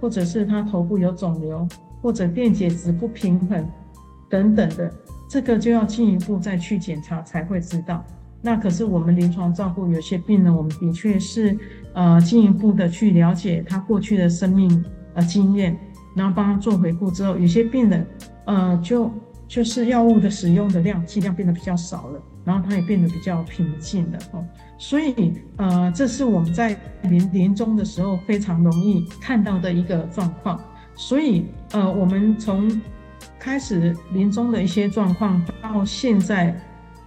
或者是他头部有肿瘤，或者电解质不平衡等等的，这个就要进一步再去检查才会知道。那可是我们临床照顾有些病人，我们的确是呃进一步的去了解他过去的生命呃经验，然后帮他做回顾之后，有些病人呃就。就是药物的使用的量剂量变得比较少了，然后它也变得比较平静了哦。所以呃，这是我们在临临终的时候非常容易看到的一个状况。所以呃，我们从开始临终的一些状况到现在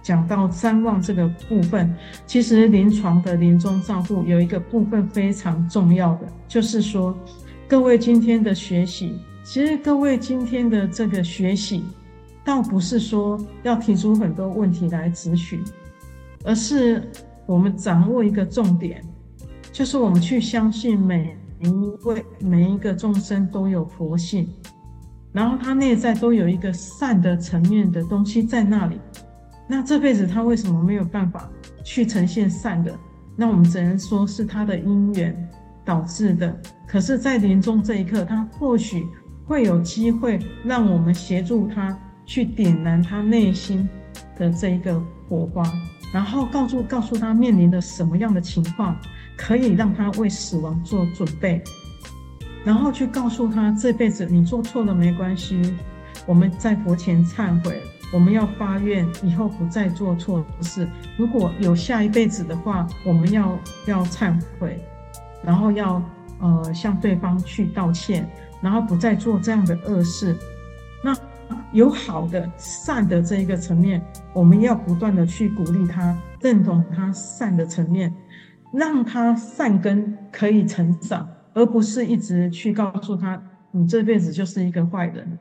讲到譫妄这个部分，其实临床的临终照顾有一个部分非常重要的，就是说各位今天的学习，其实各位今天的这个学习。倒不是说要提出很多问题来质询，而是我们掌握一个重点，就是我们去相信每一位每一个众生都有佛性，然后他内在都有一个善的层面的东西在那里。那这辈子他为什么没有办法去呈现善的？那我们只能说是他的因缘导致的。可是，在临终这一刻，他或许会有机会让我们协助他。去点燃他内心的这一个火花，然后告诉告诉他面临的什么样的情况，可以让他为死亡做准备，然后去告诉他这辈子你做错了没关系，我们在佛前忏悔，我们要发愿以后不再做错事。如果有下一辈子的话，我们要要忏悔，然后要呃向对方去道歉，然后不再做这样的恶事。有好的善的这一个层面，我们要不断的去鼓励他，认同他善的层面，让他善根可以成长，而不是一直去告诉他，你这辈子就是一个坏人，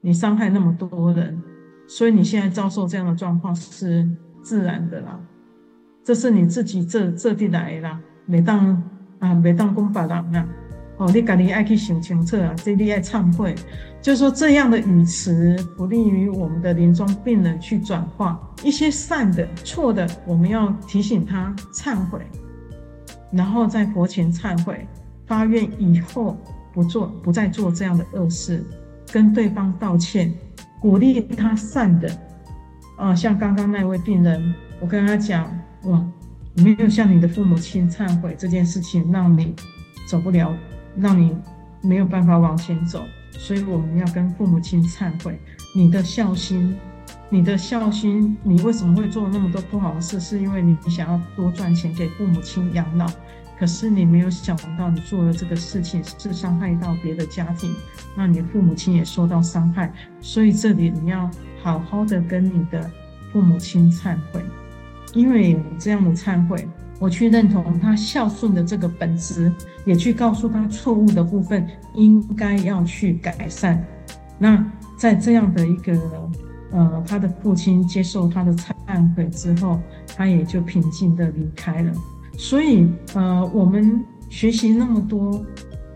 你伤害那么多人，所以你现在遭受这样的状况是自然的啦，这是你自己这这地来的啦，每当啊每当公法郎啊。哦，你赶紧爱去想清楚啊！这里爱忏悔，就是说这样的语词不利于我们的临终病人去转化一些善的、错的，我们要提醒他忏悔，然后在佛前忏悔，发愿以后不做、不再做这样的恶事，跟对方道歉，鼓励他善的。啊，像刚刚那位病人，我跟他讲，哇，没有向你的父母亲忏悔这件事情，让你走不了。让你没有办法往前走，所以我们要跟父母亲忏悔。你的孝心，你的孝心，你为什么会做那么多不好的事？是因为你想要多赚钱给父母亲养老，可是你没有想到你做的这个事情是伤害到别的家庭，那你父母亲也受到伤害。所以这里你要好好的跟你的父母亲忏悔，因为这样的忏悔。我去认同他孝顺的这个本质，也去告诉他错误的部分应该要去改善。那在这样的一个呃，他的父亲接受他的忏悔之后，他也就平静地离开了。所以呃，我们学习那么多，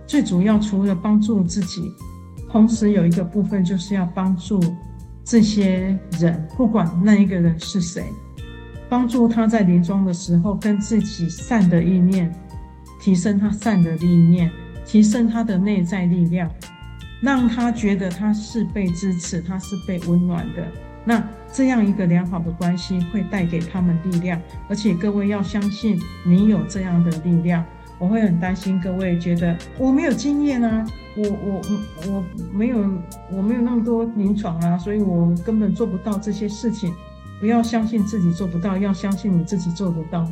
最主要除了帮助自己，同时有一个部分就是要帮助这些人，不管那一个人是谁。帮助他在临终的时候，跟自己善的意念，提升他善的意念，提升他的内在力量，让他觉得他是被支持，他是被温暖的，那这样一个良好的关系会带给他们力量，而且各位要相信你有这样的力量。我会很担心各位觉得我没有经验啊，我我我我没有我没有那么多临床啊，所以我根本做不到这些事情。不要相信自己做不到，要相信你自己做得到。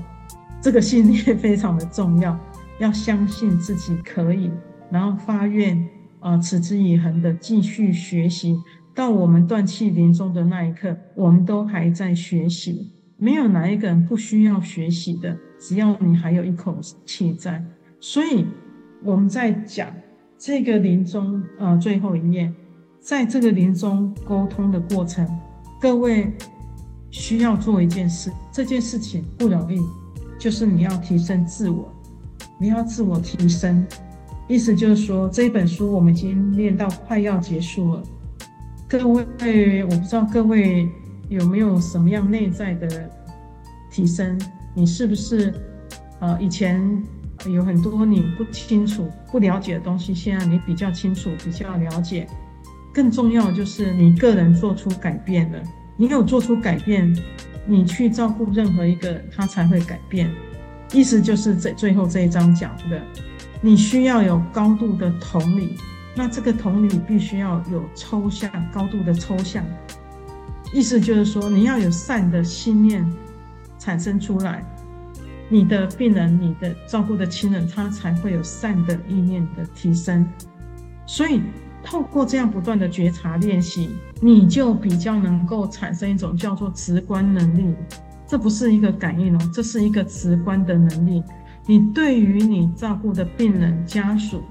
这个信念非常的重要，要相信自己可以，然后发愿啊、持之以恒的继续学习。到我们断气临终的那一刻，我们都还在学习，没有哪一个人不需要学习的。只要你还有一口气在，所以我们在讲这个临终呃最后一页，在这个临终沟通的过程，各位需要做一件事，这件事情不容易，就是你要提升自我，你要自我提升，意思就是说这一本书我们已经念到快要结束了。各位，我不知道各位有没有什么样内在的提升？你是不是呃以前有很多你不清楚、不了解的东西，现在你比较清楚、比较了解？更重要就是你个人做出改变了。你有做出改变，你去照顾任何一个，他才会改变。意思就是在最后这一章讲的，你需要有高度的同理。那这个同理必须要有抽象，高度的抽象，意思就是说，你要有善的心念产生出来，你的病人、你的照顾的亲人，他才会有善的意念的提升。所以，透过这样不断的觉察练习，你就比较能够产生一种叫做直观能力。这不是一个感应哦，这是一个直观的能力。你对于你照顾的病人家属，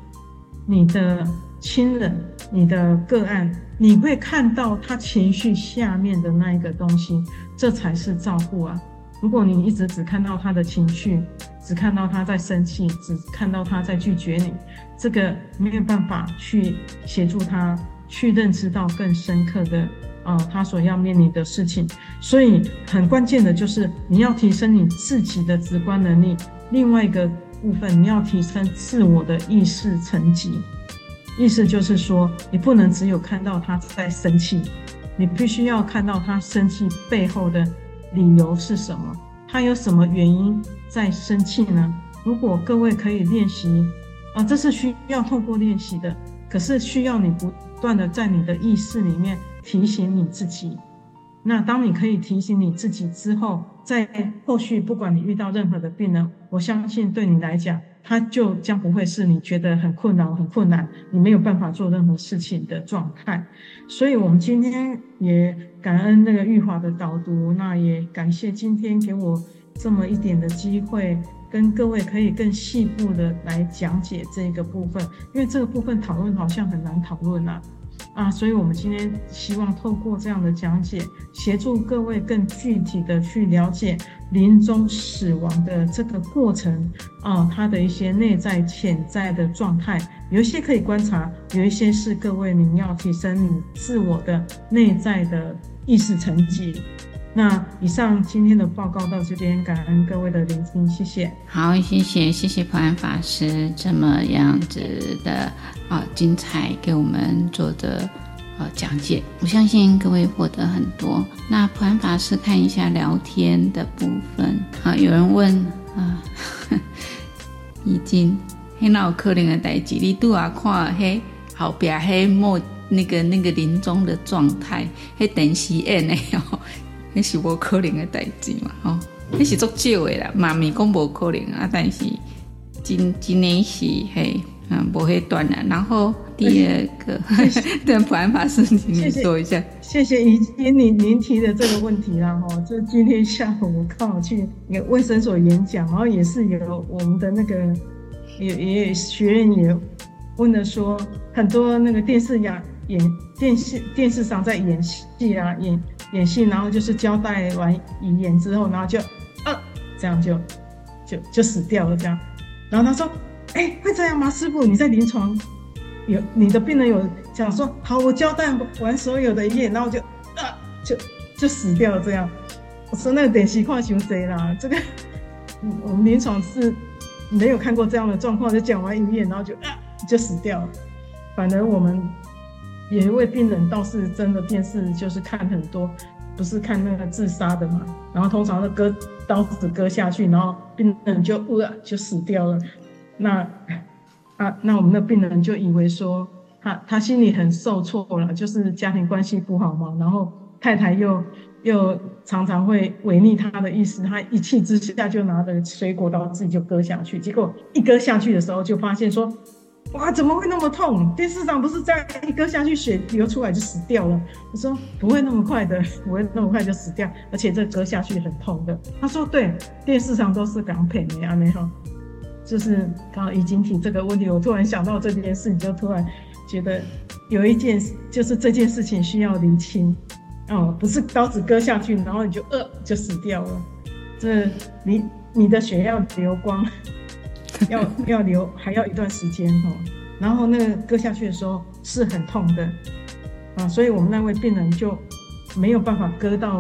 你的。亲人，你的个案，你会看到他情绪下面的那一个东西，这才是照顾啊！如果你一直只看到他的情绪，只看到他在生气，只看到他在拒绝你，这个没有办法去协助他去认知到更深刻的啊、呃，他所要面临的事情。所以很关键的就是你要提升你自己的直观能力，另外一个部分你要提升自我的意识层级。意思就是说，你不能只有看到他在生气，你必须要看到他生气背后的理由是什么，他有什么原因在生气呢？如果各位可以练习，啊，这是需要透过练习的，可是需要你不断的在你的意识里面提醒你自己。那当你可以提醒你自己之后，在后续不管你遇到任何的病人，我相信对你来讲。他就将不会是你觉得很困扰、很困难，你没有办法做任何事情的状态。所以，我们今天也感恩那个玉华的导读，那也感谢今天给我这么一点的机会，跟各位可以更细部的来讲解这个部分，因为这个部分讨论好像很难讨论啊。啊，所以我们今天希望透过这样的讲解，协助各位更具体的去了解临终死亡的这个过程啊，它的一些内在潜在的状态，有一些可以观察，有一些是各位您要提升你自我的内在的意识层级。那以上今天的报告到这边，感恩各位的聆听，谢谢。好，谢谢谢谢普安法师这么样子的啊精彩给我们做的呃讲解，我相信各位获得很多。那普安法师看一下聊天的部分啊，有人问啊，已经很脑壳灵的代志，你都啊看嘿后边嘿莫那个那个临终的状态，嘿电视演的哟。那是无可能的代志嘛，吼、哦，那是足少的啦。妈咪讲无可能啊，但是今今年是嘿，嗯，不会断啦。然后第二个，对普安法师，请你说一下。谢谢怡君，您您提的这个问题啦，吼，就今天下午我刚好去那个卫生所演讲，然后也是有我们的那个也也学员也问了说，很多那个电视演演电视电视上在演戏啊演。演戏，然后就是交代完遗言之后，然后就，呃，这样就，就就死掉了这样。然后他说，哎、欸，会这样吗？师傅，你在临床有你的病人有讲说，好，我交代完所有的遗言，然后就，呃，就就死掉了这样。我说那个典型况型谁啦？这个，我们临床是没有看过这样的状况，就讲完遗言，然后就啊就死掉了。反而我们有一位病人倒是真的电视就是看很多，不是看那个自杀的嘛，然后通常都割刀子割下去，然后病人就呃就死掉了。那 啊，那我们的病人就以为说他他心里很受挫了，就是家庭关系不好嘛，然后太太又又常常会违逆他的意思，他一气之下就拿着水果刀自己就割下去，结果一割下去的时候就发现说。哇，怎么会那么痛？电视上不是这样一割下去，血流出来就死掉了。我说不会那么快的，不会那么快就死掉，而且这割下去很痛的。他说对，电视上都是港片的啊，没有，就是刚好已经提这个问题，我突然想到这件事，你就突然觉得有一件事就是这件事情需要厘清哦，不是刀子割下去，然后你就呃就死掉了，这你你的血要流光。要要留还要一段时间哦，然后那个割下去的时候是很痛的啊，所以我们那位病人就没有办法割到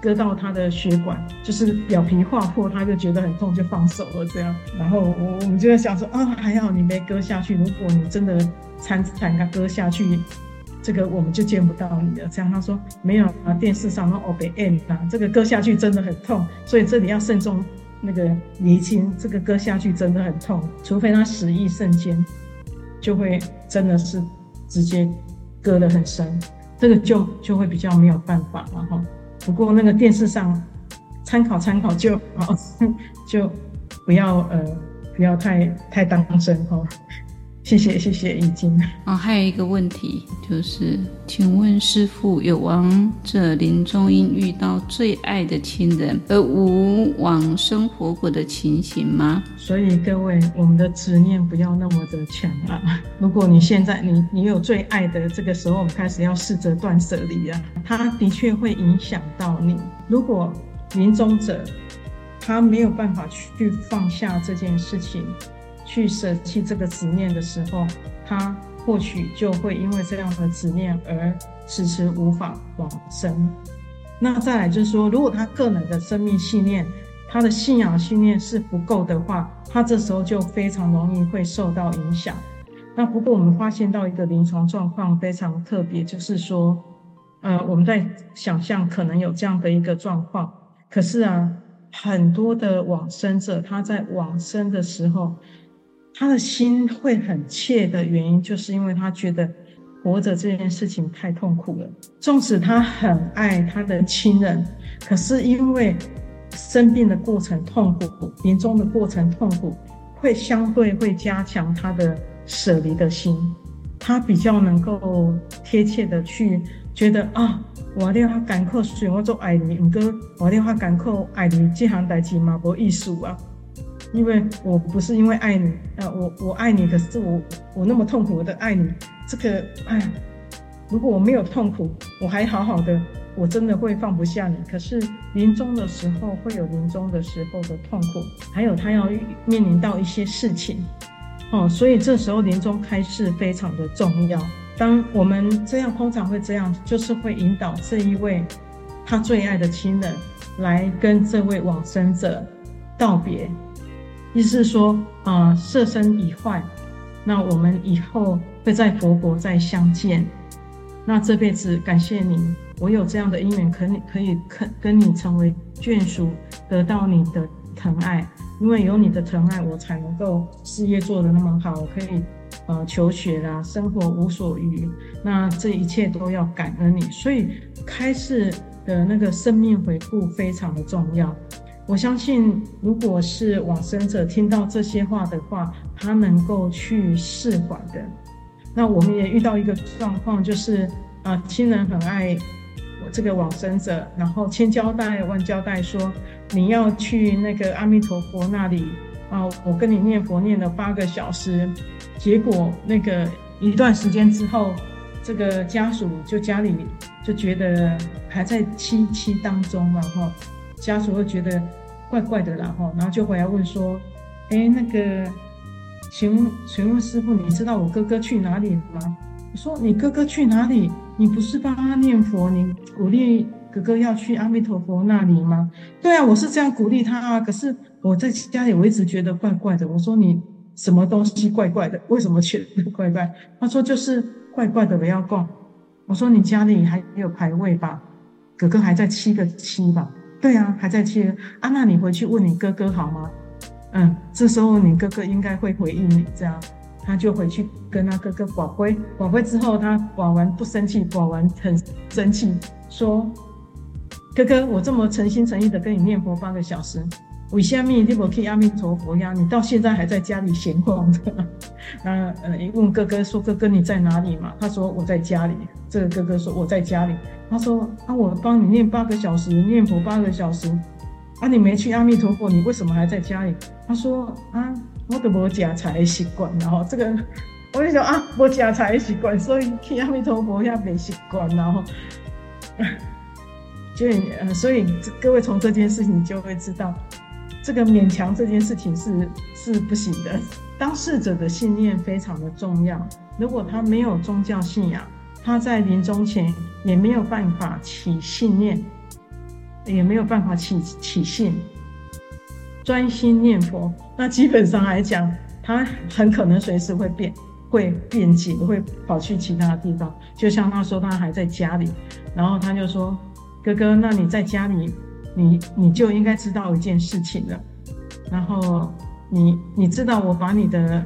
割到他的血管，就是表皮划破，他就觉得很痛，就放手了这样。然后我我们就在想说啊，还好你没割下去，如果你真的残残他割下去，这个我们就见不到你了。这样他说没有啊，电视上那欧北 M 啊，这个割下去真的很痛，所以这里要慎重。那个离经，这个割下去真的很痛，除非他失意瞬间，就会真的是直接割得很深，这个就就会比较没有办法了哈。不过那个电视上参考参考就好，就不要呃不要太太当真哈。谢谢谢谢，已经。哦，还有一个问题就是，请问师傅，有亡者临终因遇到最爱的亲人而无往生活果的情形吗？所以各位，我们的执念不要那么的强啊！如果你现在你你有最爱的，这个时候我们开始要试着断舍离啊，它的确会影响到你。如果临终者他没有办法去放下这件事情。去舍弃这个执念的时候，他或许就会因为这样的执念而迟迟无法往生。那再来就是说，如果他个人的生命信念、他的信仰信念是不够的话，他这时候就非常容易会受到影响。那不过我们发现到一个临床状况非常特别，就是说，呃，我们在想象可能有这样的一个状况，可是啊，很多的往生者他在往生的时候。他的心会很切的原因，就是因为他觉得活着这件事情太痛苦了。纵使他很爱他的亲人，可是因为生病的过程痛苦，临终的过程痛苦，会相对会加强他的舍离的心。他比较能够贴切的去觉得啊，我要他赶快虽然我做爱你，唔过我要他赶快爱你，这行代志嘛无意思啊。因为我不是因为爱你，呃，我我爱你，可是我我那么痛苦的爱你，这个，哎，如果我没有痛苦，我还好好的，我真的会放不下你。可是临终的时候会有临终的时候的痛苦，还有他要面临到一些事情，哦，所以这时候临终开示非常的重要。当我们这样通常会这样，就是会引导这一位他最爱的亲人来跟这位往生者道别。意思是说，呃，色身已坏，那我们以后会在佛国再相见。那这辈子感谢你，我有这样的因缘，可你可以跟跟你成为眷属，得到你的疼爱。因为有你的疼爱，我才能够事业做得那么好，我可以呃求学啦，生活无所虞。那这一切都要感恩你，所以开示的那个生命回顾非常的重要。我相信，如果是往生者听到这些话的话，他能够去释怀的。那我们也遇到一个状况，就是啊，亲人很爱我这个往生者，然后千交代万交代说，你要去那个阿弥陀佛那里啊，我跟你念佛念了八个小时，结果那个一段时间之后，这个家属就家里就觉得还在七七当中嘛，哈，家属会觉得。怪怪的，然后，然后就回来问说：“哎，那个，请问，请问师傅，你知道我哥哥去哪里了吗？”我说：“你哥哥去哪里？你不是帮他念佛，你鼓励哥哥要去阿弥陀佛那里吗？”对啊，我是这样鼓励他啊。可是我在家里，我一直觉得怪怪的。我说：“你什么东西怪怪的？为什么觉得怪怪？”他说：“就是怪怪的，不要讲。”我说你家里还有牌位吧？哥哥还在七个七吧？对啊，还在七个啊。那你回去问你哥哥好吗？嗯，这时候你哥哥应该会回应你这样。他就回去跟他哥哥保归，保归之后他寡完不生气，寡完很生气，说：“哥哥，我这么诚心诚意的跟你念佛八个小时，为什么你不去阿弥陀佛呀？你到现在还在家里闲逛着。”那呃，一问哥哥说：“哥哥你在哪里嘛？”他说：“我在家里。”这个哥哥说：“我在家里。”他说：“啊，我帮你念八个小时，念佛八个小时，啊，你没去阿弥陀佛，你为什么还在家里？”他说：“啊。”我都无食菜的习惯，然后这个我就说啊，无食菜的习惯，所以去阿弥陀佛也没习惯，然后就呃，所以各位从这件事情就会知道，这个勉强这件事情是是不行的。当事者的信念非常的重要，如果他没有宗教信仰，他在临终前也没有办法起信念，也没有办法起起信。专心念佛，那基本上来讲，他很可能随时会变，会变节，会跑去其他的地方。就像他说，他还在家里，然后他就说：“哥哥，那你在家里，你你就应该知道一件事情了。然后你你知道我把你的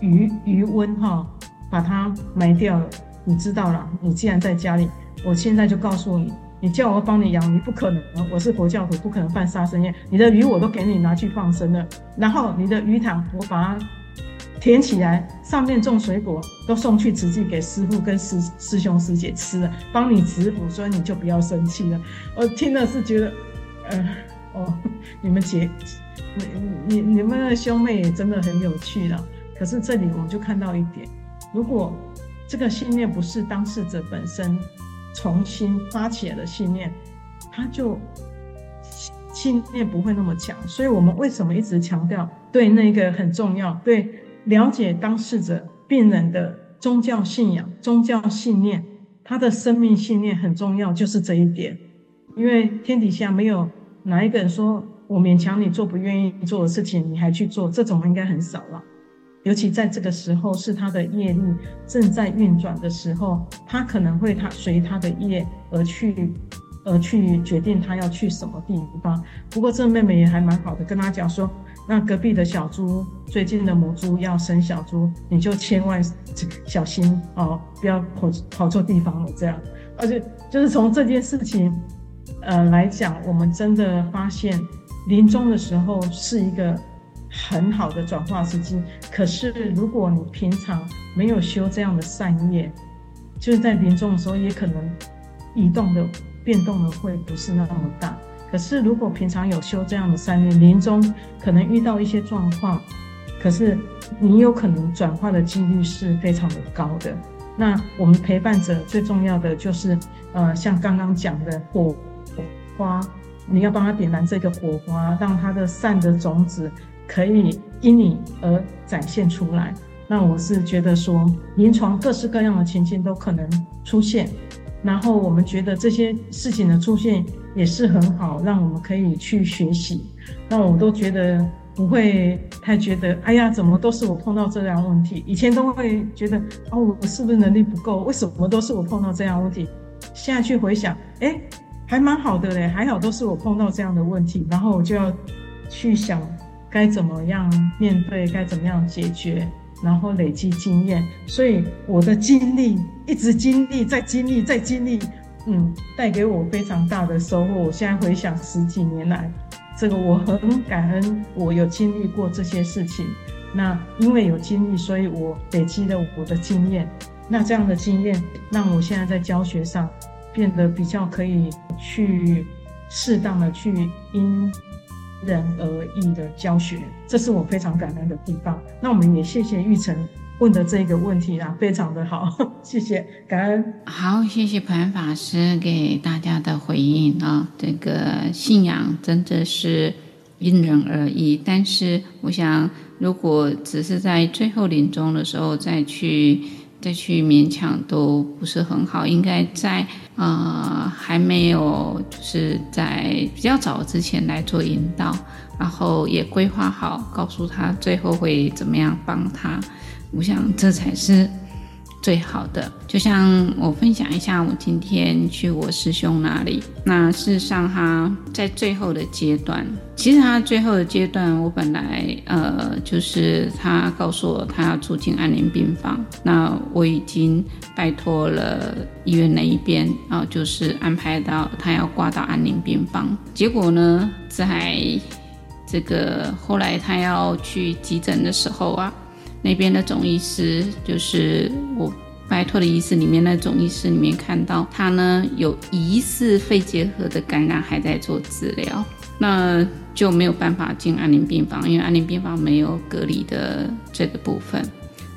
鱼鱼温哈，把它埋掉了，你知道了。你既然在家里，我现在就告诉你。”你叫我帮你养，鱼不可能。我是佛教徒，不可能犯杀生业。你的鱼我都给你拿去放生了，然后你的鱼塘我把它填起来，上面种水果，都送去慈济给师父跟师师兄师姐吃了，帮你植福，所以你就不要生气了。我听了是觉得，嗯，哦，你们姐，你你你们的兄妹也真的很有趣了。可是这里我们就看到一点，如果这个信念不是当事者本身。重新发起的信念，他就信念不会那么强。所以，我们为什么一直强调对那个很重要？对了解当事者、病人的宗教信仰、宗教信念，他的生命信念很重要，就是这一点。因为天底下没有哪一个人说我勉强你做不愿意做的事情，你还去做，这种应该很少了。尤其在这个时候，是他的业力正在运转的时候，他可能会他随他的业而去，而去决定他要去什么地方。不过这妹妹也还蛮好的，跟他讲说，那隔壁的小猪最近的母猪要生小猪，你就千万小心哦，不要跑跑错地方了。这样，而且就是从这件事情，呃来讲，我们真的发现临终的时候是一个。很好的转化时机，可是如果你平常没有修这样的善业，就是在临终的时候也可能移动的变动的会不是那么大。可是如果平常有修这样的善业，临终可能遇到一些状况，可是你有可能转化的几率是非常的高的。那我们陪伴者最重要的就是，呃，像刚刚讲的火花，你要帮他点燃这个火花，让他的善的种子。可以因你而展现出来。那我是觉得说，临床各式各样的情境都可能出现，然后我们觉得这些事情的出现也是很好，让我们可以去学习。那我都觉得不会太觉得，哎呀，怎么都是我碰到这样问题？以前都会觉得，哦，我是不是能力不够？为什么都是我碰到这样问题？现在去回想，哎，还蛮好的嘞，还好都是我碰到这样的问题，然后我就要去想。该怎么样面对？该怎么样解决？然后累积经验，所以我的经历一直经历，在经历，在经历，嗯，带给我非常大的收获。我现在回想十几年来，这个我很感恩，我有经历过这些事情。那因为有经历，所以我累积了我的经验。那这样的经验让我现在在教学上变得比较可以去适当的去因。人而异的教学，这是我非常感恩的地方。那我们也谢谢玉成问的这个问题啊，非常的好，谢谢感恩。好，谢谢普安法师给大家的回应啊。这个信仰真的是因人而异，但是我想，如果只是在最后临终的时候再去。再去勉强都不是很好，应该在、呃、还没有就是在比较早之前来做引导，然后也规划好，告诉他最后会怎么样帮他。我想这才是最好的。就像我分享一下，我今天去我师兄那里，那事实上他在最后的阶段，其实他最后的阶段，我本来呃就是他告诉我他要住进安宁病房，那我已经拜托了医院那一边然后，就是安排到他要挂到安宁病房，结果呢，在这个后来他要去急诊的时候啊。那边的总医师就是我拜托的医师里面那总医师里面看到他呢有疑似肺结核的感染，还在做治疗，那就没有办法进安宁病房，因为安宁病房没有隔离的这个部分，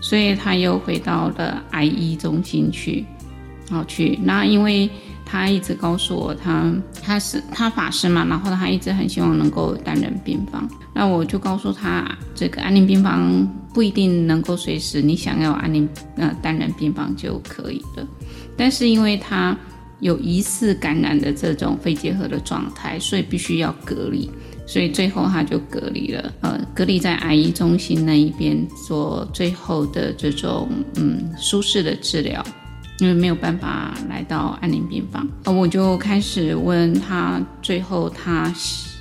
所以他又回到了癌医中心去，好去。那因为他一直告诉我他，他是他法师嘛，然后他一直很希望能够担任病房，那我就告诉他，这个安宁病房。不一定能够随时你想要安宁呃单人病房就可以了，但是因为他有疑似感染的这种肺结核的状态，所以必须要隔离，所以最后他就隔离了，呃，隔离在癌医中心那一边做最后的这种嗯舒适的治疗，因为没有办法来到安宁病房，呃，我就开始问他，最后他。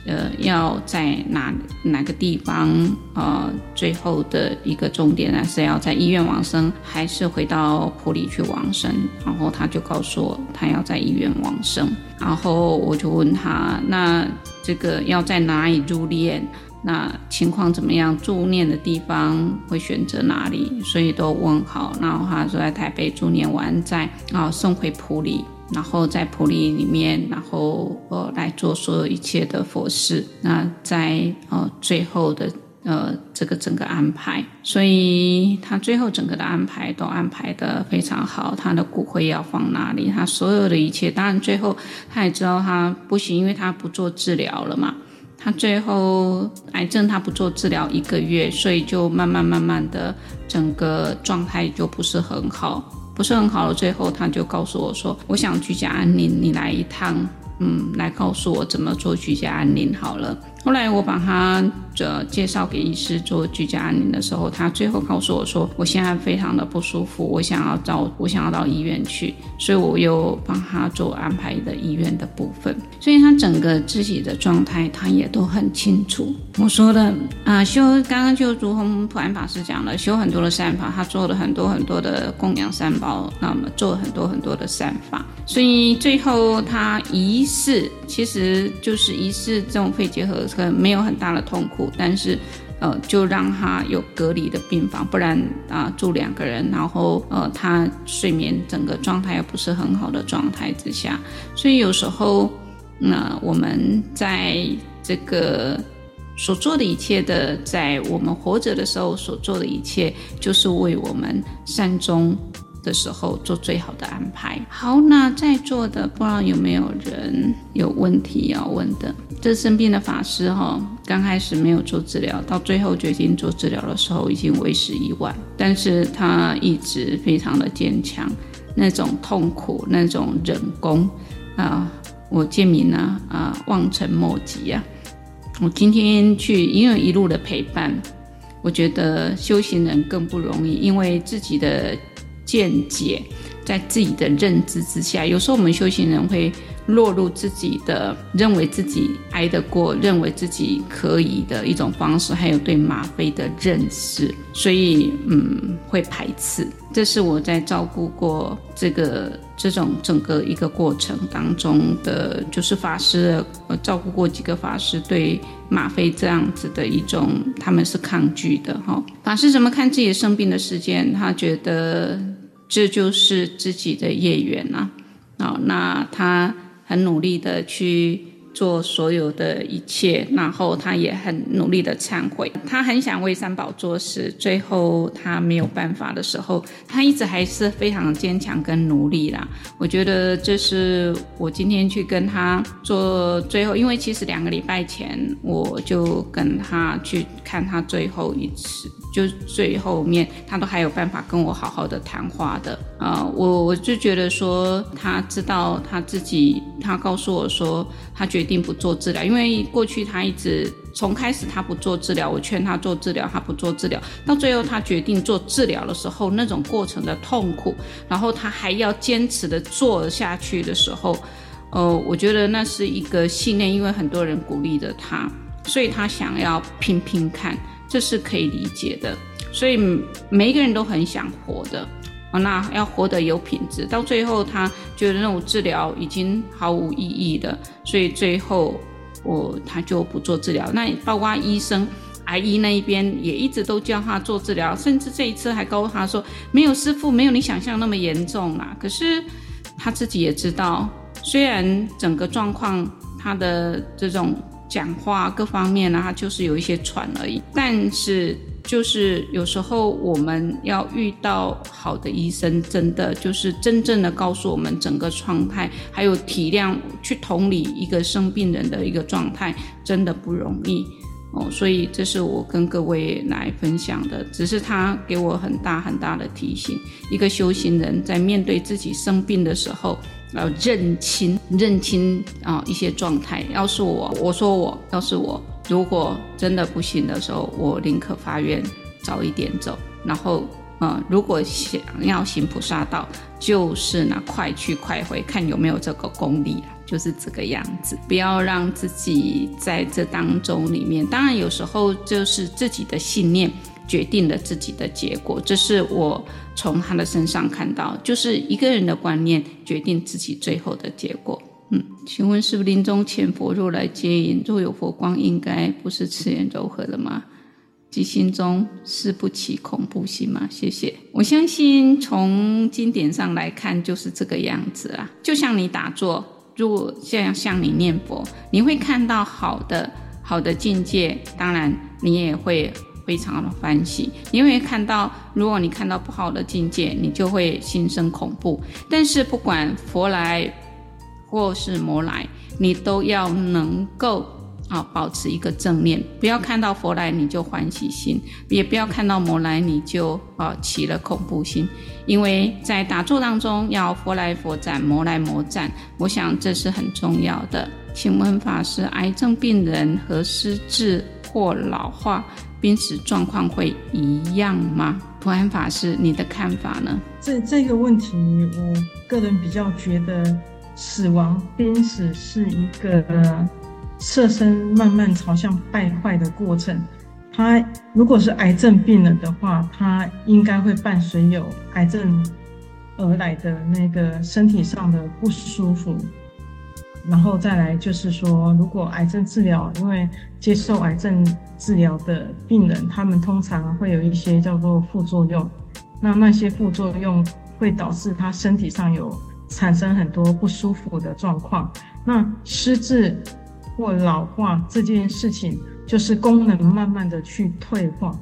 呃，要在哪哪个地方？呃，最后的一个终点呢，是要在医院往生，还是回到埔里去往生？然后他就告诉我，他要在医院往生。然后我就问他，那这个要在哪里入殓？那情况怎么样？住念的地方会选择哪里？所以都问好。然后他说在台北住念完，再啊送回普里。然后在普里里面，然后呃来做所有一切的佛事。那在呃最后的呃这个整个安排，所以他最后整个的安排都安排得非常好。他的骨灰要放哪里？他所有的一切，当然最后他也知道他不行，因为他不做治疗了嘛。他最后癌症他不做治疗一个月，所以就慢慢慢慢的整个状态就不是很好。不是很好了，最后他就告诉我说：“我想居家安宁，你来一趟，嗯，来告诉我怎么做居家安宁好了。”后来我把他这介绍给医师做居家安宁的时候，他最后告诉我说：“我现在非常的不舒服，我想要到我想要到医院去。”所以我又帮他做安排的医院的部分。所以他整个自己的状态他也都很清楚。我说的啊、修刚刚就如同普安法师讲了，修很多的善法，他做了很多很多的供养三宝，那么做了很多很多的善法。所以最后他疑似，其实就是疑似这种肺结核。可能没有很大的痛苦，但是，呃，就让他有隔离的病房，不然啊、住两个人，然后呃，他睡眠整个状态又不是很好的状态之下，所以有时候，那、我们在这个所做的一切的，在我们活着的时候所做的一切，就是为我们善终的时候做最好的安排。好，那在座的不知道有没有人有问题要问的？这生病的法师哈，刚开始没有做治疗，到最后决定做治疗的时候，已经为时已晚。但是他一直非常的坚强，那种痛苦，那种忍功啊，我建明呢啊，望尘莫及啊。我今天去，因为一路的陪伴，我觉得修行人更不容易，因为自己的。见解，在自己的认知之下，有时候我们修行人会落入自己的认为自己挨得过，认为自己可以的一种方式，还有对吗啡的认识，所以嗯，会排斥。这是我在照顾过这个这种整个一个过程当中的，就是法师，呃，照顾过几个法师对吗啡这样子的一种，他们是抗拒的哈。法师怎么看自己生病的时间？他觉得。这就是自己的业缘呐，啊，那他很努力的去做所有的一切，然后他也很努力的忏悔，他很想为三宝做事，最后他没有办法的时候，他一直还是非常坚强跟努力啦。我觉得这是我今天去跟他做最后，因为其实两个礼拜前我就跟他去看他最后一次。就最后面他都还有办法跟我好好的谈话的啊、我我就觉得说他知道他自己，他告诉我说他决定不做治疗，因为过去他一直从开始他不做治疗，我劝他做治疗，他不做治疗，到最后他决定做治疗的时候，那种过程的痛苦，然后他还要坚持的做下去的时候，呃，我觉得那是一个信念，因为很多人鼓励着他，所以他想要拼拼看。这是可以理解的，所以每一个人都很想活的啊，那要活得有品质。到最后，他觉得那种治疗已经毫无意义了，所以最后我他就不做治疗。那包括医生，癌医那一边也一直都叫他做治疗，甚至这一次还告诉他说，没有师父，没有你想象那么严重啦。可是他自己也知道，虽然整个状况，他的这种。讲话各方面呢，他就是有一些喘而已。但是，就是有时候我们要遇到好的医生，真的就是真正的告诉我们整个状态，还有体谅去同理一个生病人的一个状态，真的不容易哦。所以，这是我跟各位来分享的，只是他给我很大很大的提醒：一个修行人在面对自己生病的时候。要认清认清啊、一些状态。要是我，我说我要是我，如果真的不行的时候，我宁可发愿早一点走。然后，嗯，如果想要行菩萨道，就是那快去快回，看有没有这个功力，就是这个样子。不要让自己在这当中里面。当然，有时候就是自己的信念。决定了自己的结果，这是我从他的身上看到，就是一个人的观念决定自己最后的结果。嗯，请问师父临终前佛若来接引，若有佛光，应该不是慈颜柔和的吗？即心中是不起恐怖心吗？谢谢。我相信从经典上来看，就是这个样子啊。就像你打坐，如果像像你念佛，你会看到好的好的境界，当然你也会。非常的欢喜，你会看到，如果你看到不好的境界，你就会心生恐怖。但是不管佛来或是魔来，你都要能够啊保持一个正念，不要看到佛来你就欢喜心，也不要看到魔来你就啊起了恐怖心。因为在打坐当中，要佛来佛斩，魔来魔斩，我想这是很重要的。请问法师，癌症病人和失智或老化，濒死状况会一样吗？普安法师，你的看法呢？这这个问题，我个人比较觉得，死亡濒死是一个色身慢慢朝向败坏的过程。他如果是癌症病人的话，他应该会伴随有癌症而来的那个身体上的不舒服。然后再来就是说，如果癌症治疗，因为接受癌症治疗的病人，他们通常会有一些叫做副作用，那那些副作用会导致他身体上有产生很多不舒服的状况。那失智或老化这件事情，就是功能慢慢的去退化，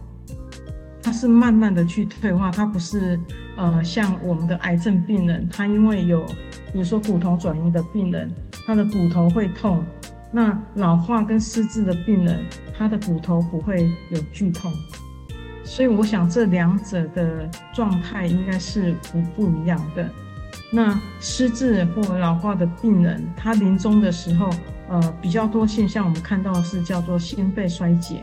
它是慢慢的去退化，它不是呃像我们的癌症病人，他因为有比如说骨头转移的病人。他的骨头会痛，那老化跟失智的病人，他的骨头不会有剧痛，所以我想这两者的状态应该是不不一样的。那失智或老化的病人，他临终的时候，呃，比较多现象我们看到的是叫做心肺衰竭。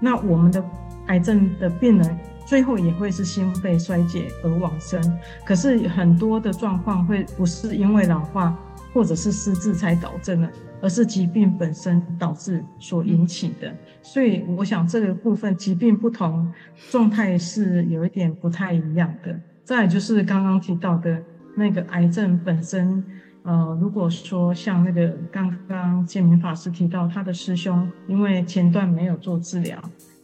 那我们的癌症的病人最后也会是心肺衰竭而往生，可是很多的状况会不是因为老化。或者是失智才导致的，而是疾病本身导致所引起的。所以我想这个部分疾病不同状态是有一点不太一样的。再就是刚刚提到的那个癌症本身，呃，如果说像那个刚刚建明法师提到他的师兄，因为前段没有做治疗，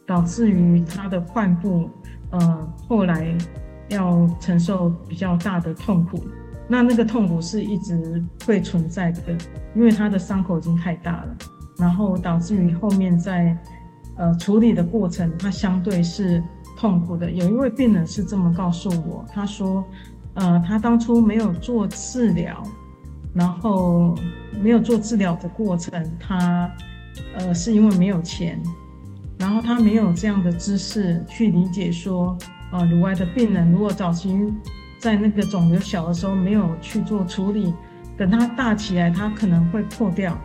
导致于他的患部，呃，后来要承受比较大的痛苦。那那个痛苦是一直会存在的，因为他的伤口已经太大了，然后导致于后面在呃处理的过程，他相对是痛苦的。有一位病人是这么告诉我，他说，呃，他当初没有做治疗，然后没有做治疗的过程，他呃是因为没有钱，然后他没有这样的知识去理解说，呃，乳癌的病人如果早期在那个肿瘤小的时候没有去做处理，等它大起来，它可能会破掉，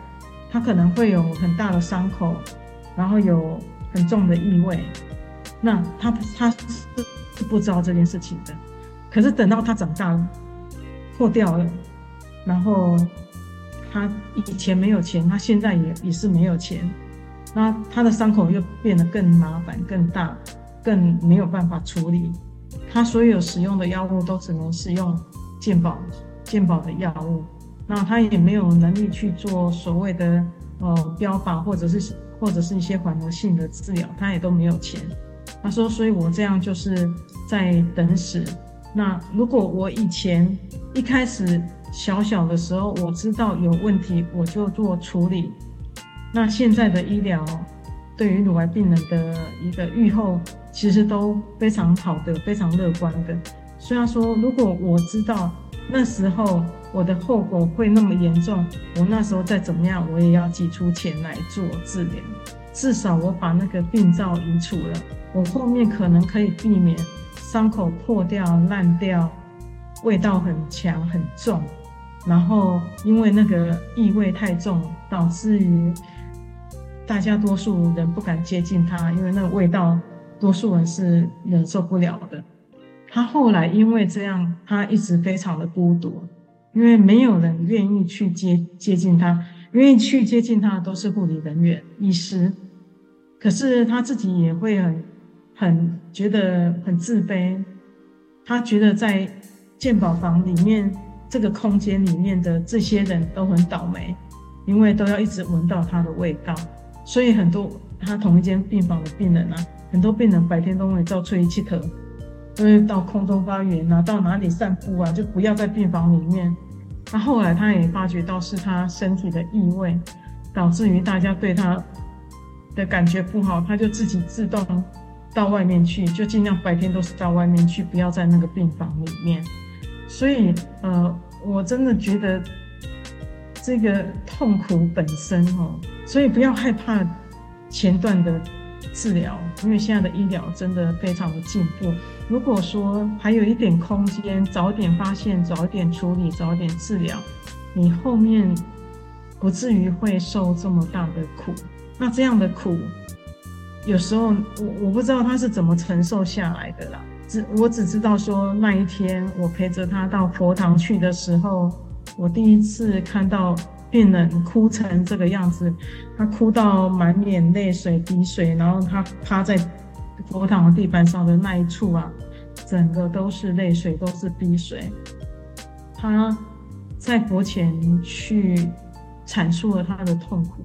它可能会有很大的伤口，然后有很重的异味。那他他是不知道这件事情的，可是等到他长大了，破掉了，然后他以前没有钱，他现在也也是没有钱。那他的伤口又变得更麻烦、更大、更没有办法处理。他所有使用的药物都只能使用健保、健保的药物。那他也没有能力去做所谓的呃标靶或者是或者是一些缓和性的治疗，他也都没有钱。他说：“所以我这样就是在等死。那如果我以前一开始小小的时候，我知道有问题，我就做处理。”那现在的医疗对于乳癌病人的一个预后，其实都非常好的，非常乐观的。虽然说，如果我知道那时候我的后果会那么严重，我那时候再怎么样，我也要挤出钱来做治疗。至少我把那个病灶移除了，我后面可能可以避免伤口破掉、烂掉，味道很强很重，然后因为那个异味太重，导致于。大家多数人不敢接近他，因为那个味道，多数人是忍受不了的。他后来因为这样，他一直非常的孤独，因为没有人愿意去接接近他，愿意去接近他的都是护理人员、医师。可是他自己也会很很觉得很自卑，他觉得在健保房里面这个空间里面的这些人都很倒霉，因为都要一直闻到他的味道。所以很多他同一间病房的病人啊，很多病人白天都会遭吹气头，都会到空中花园啊，到哪里散步啊，就不要在病房里面。那后来他也发觉到是他身体的异味，导致于大家对他的感觉不好，他就自己自动到外面去，就尽量白天都是到外面去，不要在那个病房里面。所以呃，我真的觉得。这个痛苦本身哦，所以不要害怕前段的治疗，因为现在的医疗真的非常的进步。如果说还有一点空间，早点发现，早点处理，早点治疗，你后面不至于会受这么大的苦。那这样的苦，有时候我我不知道他是怎么承受下来的啦。我只知道说那一天我陪着他到佛堂去的时候。我第一次看到病人哭成这个样子，他哭到满脸泪水、鼻水，然后他趴在佛堂的地板上的那一处啊，整个都是泪水，都是鼻水。他在佛前去阐述了他的痛苦，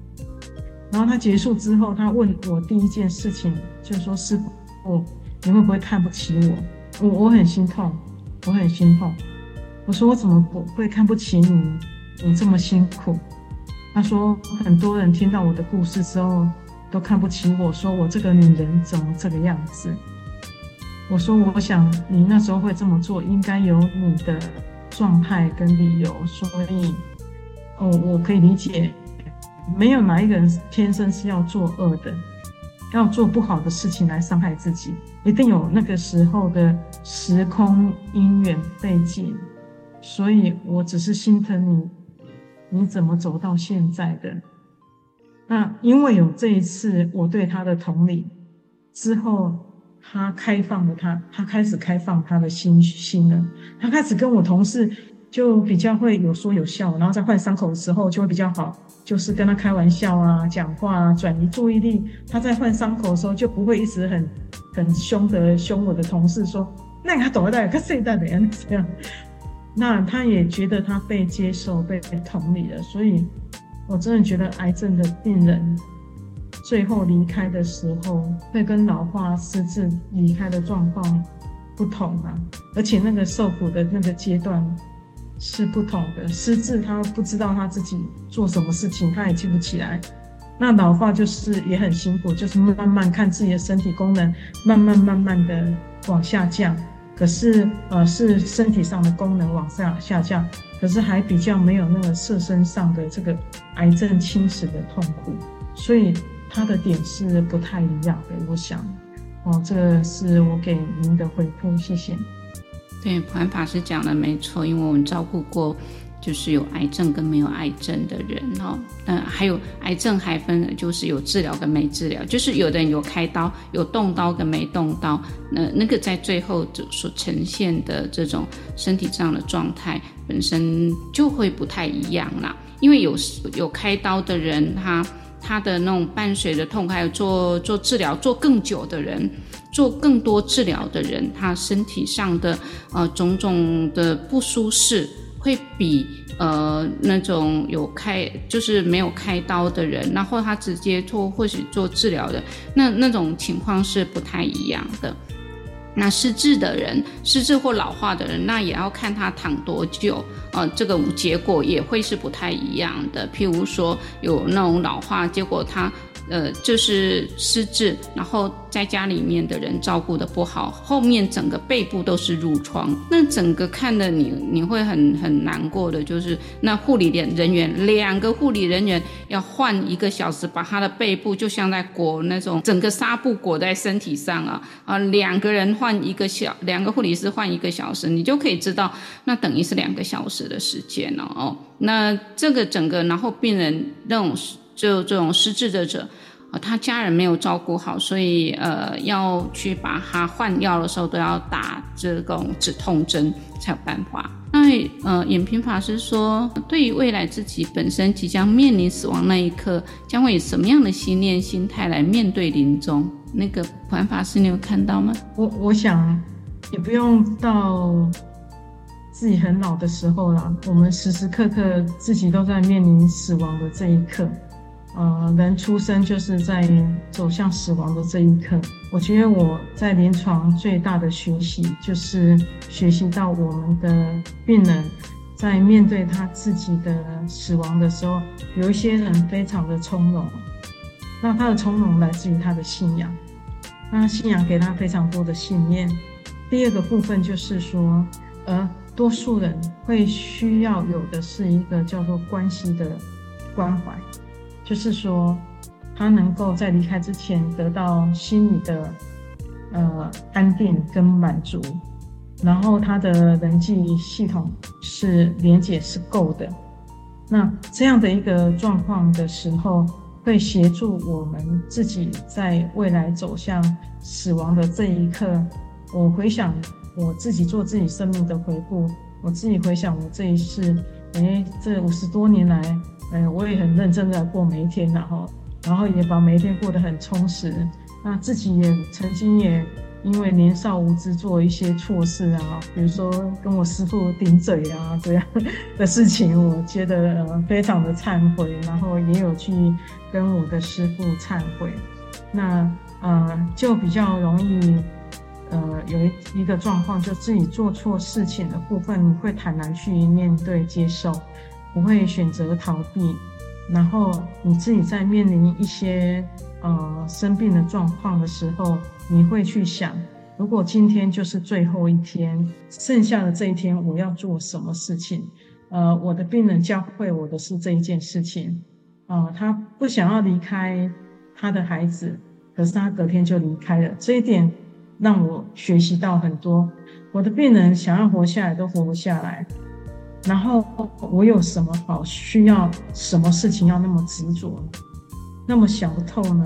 然后他结束之后，他问我第一件事情就是说：“师傅，你会不会看不起我？我我很心痛，我很心痛。”我说我怎么不会看不起你？你这么辛苦。他说很多人听到我的故事之后都看不起我，说我这个女人怎么这个样子。我说我想你那时候会这么做，应该有你的状态跟理由。所以哦，我可以理解，没有哪一个人天生是要作恶的，要做不好的事情来伤害自己，一定有那个时候的时空因缘背景。所以我只是心疼你，你怎么走到现在的？那因为有这一次我对他的同理之后，他开放了他，他开始开放他的心心了。他开始跟我同事就比较会有说有笑，然后在换伤口的时候就会比较好，就是跟他开玩笑啊，讲话啊，转移注意力。他在换伤口的时候就不会一直很很凶的凶我的同事说，那他懂了，那个他现在的样子这样。那他也觉得他被接受、被同理了，所以我真的觉得癌症的病人最后离开的时候，会跟老化、失智离开的状况不同啊，而且那个受苦的那个阶段是不同的。失智他不知道他自己做什么事情，他也记不起来；那老化就是也很辛苦，就是慢慢看自己的身体功能慢慢慢慢的往下降。可是，呃，是身体上的功能往下下降，可是还比较没有那个色身上的这个癌症侵蚀的痛苦，所以他的点是不太一样的。我想，哦，这个是我给您的回复，谢谢。对，普安法师讲的没错，因为我们照顾过。就是有癌症跟没有癌症的人哦，嗯，还有癌症还分，就是有治疗跟没治疗，就是有的人有开刀，有动刀跟没动刀，那那个在最后所呈现的这种身体这样的状态本身就会不太一样啦，因为有有开刀的人，他他的那种伴随着痛，还有做做治疗做更久的人，做更多治疗的人，他身体上的呃种种的不舒适。会比呃那种有开就是没有开刀的人，然后他直接做或许做治疗的那那种情况是不太一样的。那失智的人，失智或老化的人，那也要看他躺多久，呃，这个结果也会是不太一样的。譬如说有那种老化，结果他。呃，就是失智，然后在家里面的人照顾的不好，后面整个背部都是褥疮，那整个看的你你会很很难过的，就是那护理人人员两个护理人员要换一个小时，把他的背部就像在裹那种整个纱布裹在身体上啊啊，两个人换一个小，两个护理师换一个小时，你就可以知道，那等于是两个小时的时间了哦。那这个整个，然后病人那种。就这种失智的者，呃，他家人没有照顾好，所以呃，要去把他换药的时候都要打这种止痛针才有办法。那呃，延平法师说，对于未来自己本身即将面临死亡那一刻，将会以什么样的心念心态来面对临终？那个普安法师，你有看到吗？我我想也不用到自己很老的时候了，我们时时刻刻自己都在面临死亡的这一刻。呃，人出生就是在走向死亡的这一刻。我觉得我在临床最大的学习，就是学习到我们的病人在面对他自己的死亡的时候，有一些人非常的从容。那他的从容来自于他的信仰，那信仰给他非常多的信念。第二个部分就是说，呃，多数人会需要有的是一个叫做关系的关怀。就是说，他能够在离开之前得到心理的呃安定跟满足，然后他的人际系统是连接是够的。那这样的一个状况的时候，会协助我们自己在未来走向死亡的这一刻。我回想我自己做自己生命的回顾，我自己回想我这一世，诶，这五十多年来。哎，我也很认真的过每一天，然后，然后也把每一天过得很充实。那自己也曾经也因为年少无知做一些错事啊，比如说跟我师父顶嘴啊这样的事情，我觉得呃非常的忏悔，然后也有去跟我的师父忏悔。那呃，就比较容易呃有一一个状况，就自己做错事情的部分，会坦然去面对接受。不会选择逃避，然后你自己在面临一些呃生病的状况的时候，你会去想，如果今天就是最后一天，剩下的这一天我要做什么事情？呃，我的病人教会我的是这一件事情，啊、呃，他不想要离开他的孩子，可是他隔天就离开了，这一点让我学习到很多。我的病人想要活下来都活不下来。然后我有什么好需要？什么事情要那么执着，那么想不透呢？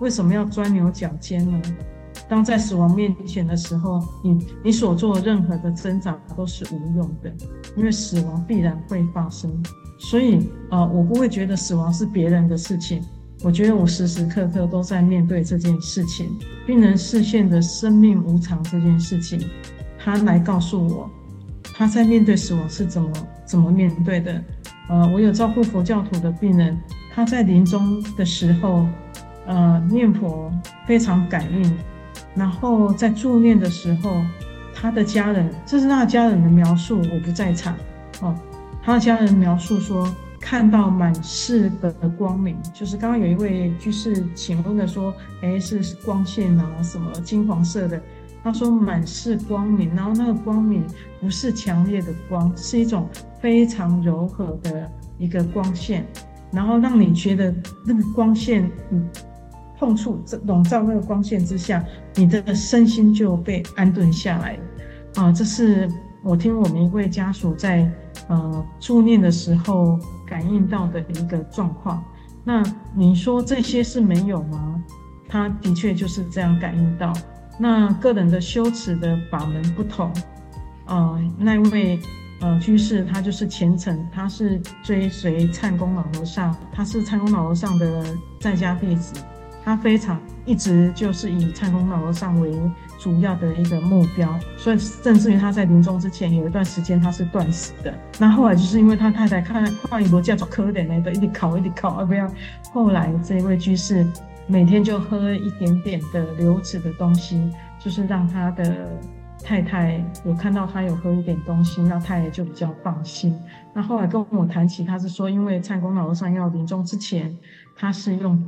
为什么要钻牛角尖呢？当在死亡面前的时候，你你所做的任何的挣扎都是无用的，因为死亡必然会发生。所以、呃，我不会觉得死亡是别人的事情，我觉得我时时刻刻都在面对这件事情。病人视线的生命无常这件事情，他来告诉我。他在面对死亡是怎么怎么面对的？呃，我有照顾佛教徒的病人，他在临终的时候，呃，念佛非常感应，然后在助念的时候，他的家人，这是他的家人的描述，我不在场。哦，他的家人描述说，看到满室的光明，就是刚刚有一位居士请问的说，哎，是光线啊，什么金黄色的？他说满是光明，然后那个光明不是强烈的光，是一种非常柔和的一个光线，然后让你觉得那个光线，你碰触这笼罩那个光线之下，你的身心就被安顿下来。啊，这是我听我们一位家属在呃助念的时候感应到的一个状况。那你说这些是没有吗？他的确就是这样感应到。那个人的修持的法门不同，呃，那位呃居士他就是虔诚，他是追随忏宫老和尚，他是忏宫老和尚的在家弟子，他非常一直就是以忏宫老和尚为主要的一个目标，所以甚至于他在临终之前有一段时间他是断食的。那后来就是因为他太太看看一波叫做可怜那个一直考一直考啊不要，后来这位居士。每天就喝一点点的流质的东西，就是让他的太太有看到他有喝一点东西，那太太就比较放心。那后来跟我谈起，他是说，因为蔡公老和尚要临终之前，他是用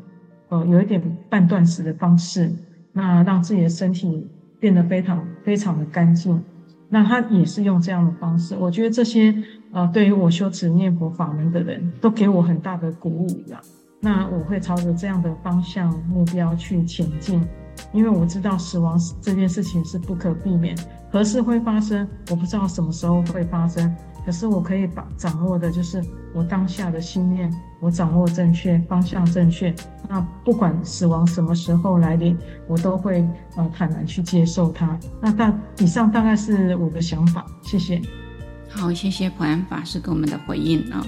呃有一点半断食的方式，那让自己的身体变得非常非常的干净。那他也是用这样的方式，我觉得这些呃对于我修持念佛法门的人都给我很大的鼓舞呀。那我会朝着这样的方向目标去前进，因为我知道死亡这件事情是不可避免，何时会发生，我不知道什么时候会发生。可是我可以把掌握的就是我当下的心念，我掌握正确方向正确。那不管死亡什么时候来临，我都会呃坦然去接受它。那大以上大概是我的想法，谢谢。好，谢谢普安法师给我们的回应啊。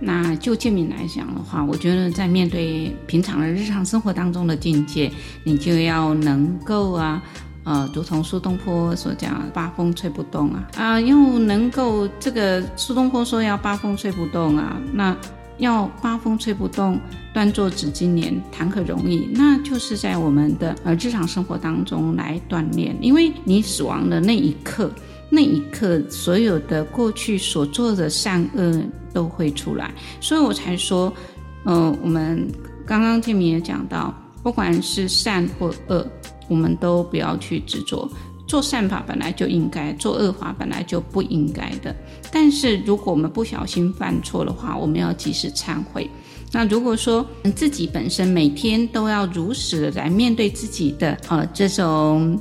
那就建明来讲的话，我觉得在面对平常的日常生活当中的境界，你就要能够啊，呃，如同苏东坡所讲“八风吹不动”啊，啊，又能够这个苏东坡说要“八风吹不动”啊，那要“八风吹不动”，端坐紫金莲，谈何容易？那就是在我们的呃日常生活当中来锻炼，因为你死亡的那一刻。那一刻，所有的过去所做的善恶都会出来，所以我才说，呃，我们刚刚建明也讲到，不管是善或恶，我们都不要去执着。做善法本来就应该，做恶法本来就不应该的。但是如果我们不小心犯错的话，我们要及时忏悔。那如果说自己本身每天都要如实的来面对自己的呃这种。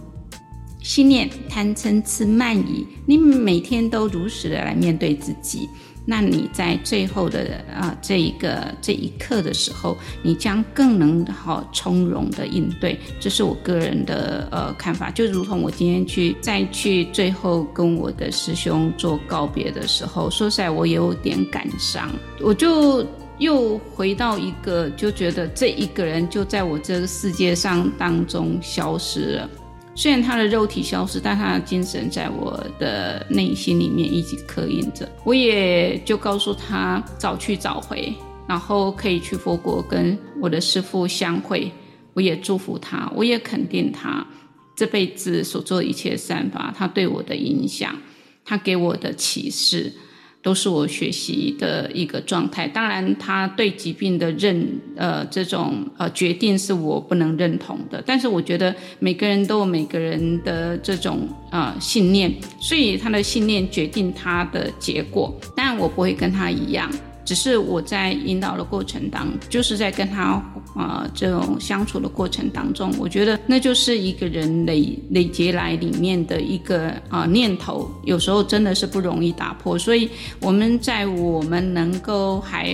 信念贪嗔痴慢疑，你每天都如实的来面对自己，那你在最后的啊这一个这一刻的时候，你将更能好从容的应对。这是我个人的呃看法，就如同我今天去再去最后跟我的师兄做告别的时候，说实在我有点感伤，我就又回到一个，就觉得这一个人就在我这个世界上当中消失了。虽然他的肉体消失，但他的精神在我的内心里面一直刻印着。我也就告诉他早去早回，然后可以去佛国跟我的师父相会。我也祝福他，我也肯定他这辈子所做的一切善法，他对我的影响，他给我的启示。都是我学习的一个状态。当然，他对疾病的认呃这种呃决定是我不能认同的。但是我觉得每个人都有每个人的这种呃信念，所以他的信念决定他的结果。但，我不会跟他一样。只是我在引导的过程当，就是在跟他啊、呃、这种相处的过程当中，我觉得那就是一个人累累劫来里面的一个啊、呃、念头，有时候真的是不容易打破。所以我们在我们能够还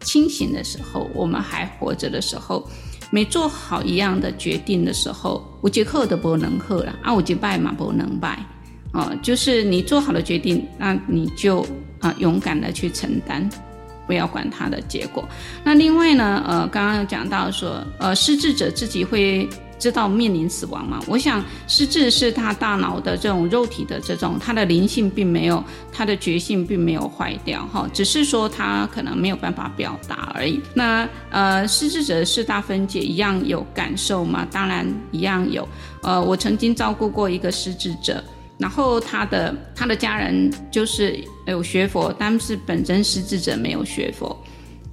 清醒的时候，我们还活着的时候，没做好一样的决定的时候，我杰克都不能喝了啊，我杰拜嘛不能拜啊，就是你做好了决定，那你就啊、勇敢的去承担。不要管它的结果。那另外呢，呃，刚刚有讲到说，呃，失智者自己会知道面临死亡吗？我想，失智是他大脑的这种肉体的这种，他的灵性并没有，他的觉性并没有坏掉，哈，只是说他可能没有办法表达而已。那呃，失智者四大分解一样有感受吗？当然一样有。呃，我曾经照顾过一个失智者。然后他的他的家人就是有学佛，但是本身失智者没有学佛，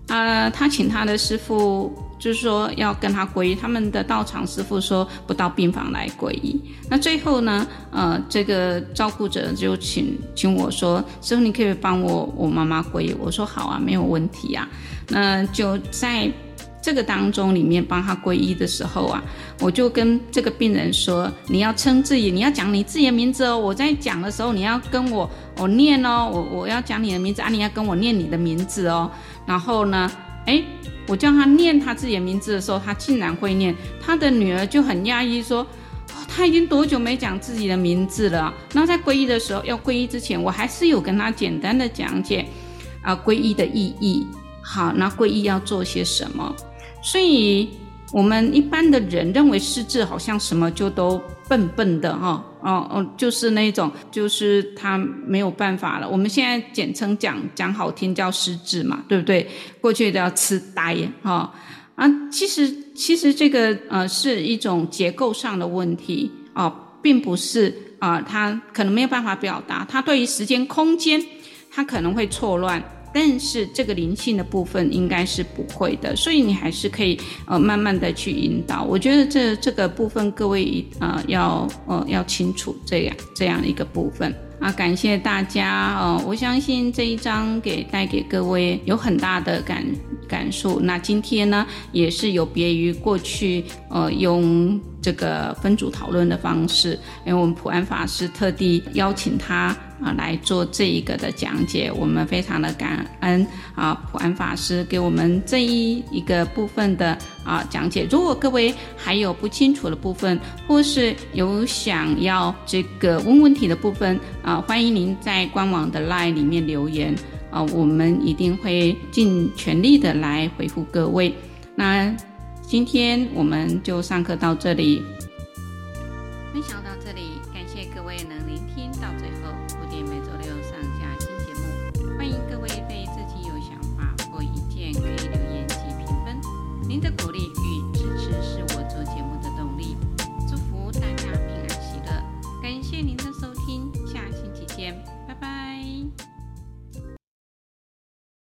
呃，他请他的师傅就是说要跟他皈依，他们的道场师傅说不到病房来皈依。那最后呢，呃，这个照顾者就请请我说，师傅你可以帮我我妈妈皈依，我说好啊，没有问题啊。那就在这个当中里面帮他皈依的时候啊，我就跟这个病人说，你要称自己，你要讲你自己的名字哦。我在讲的时候，你要跟我我念哦，我我要讲你的名字啊，你要跟我念你的名字哦。然后呢，哎，我叫他念他自己的名字的时候，他竟然会念。他的女儿就很讶异说。他已经多久没讲自己的名字了？那在皈依的时候，要皈依之前，我还是有跟他简单的讲解啊，皈依的意义。好，那皈依要做些什么？所以，我们一般的人认为失智好像什么就都笨笨的哈，哦哦，就是那种，就是他没有办法了。我们现在简称讲讲好听叫失智嘛，对不对？过去叫痴呆哈。啊，其实其实这个呃是一种结构上的问题啊，并不是啊，他可能没有办法表达，他对于时间空间他可能会错乱，但是这个灵性的部分应该是不会的，所以你还是可以呃慢慢的去引导。我觉得这这个部分各位呃要呃要清楚这样这样一个部分。啊，感谢大家哦！我相信这一章给带给各位有很大的感感受。那今天呢，也是有别于过去，呃，用这个分组讨论的方式，因为我们普安法师特地邀请他。啊，来做这一个的讲解，我们非常的感恩啊，普安法师给我们这一一个部分的啊讲解。如果各位还有不清楚的部分，或是有想要这个问问题的部分啊，欢迎您在官网的 LINE 里面留言啊，我们一定会尽全力的来回复各位。那今天我们就上课到这里，分享到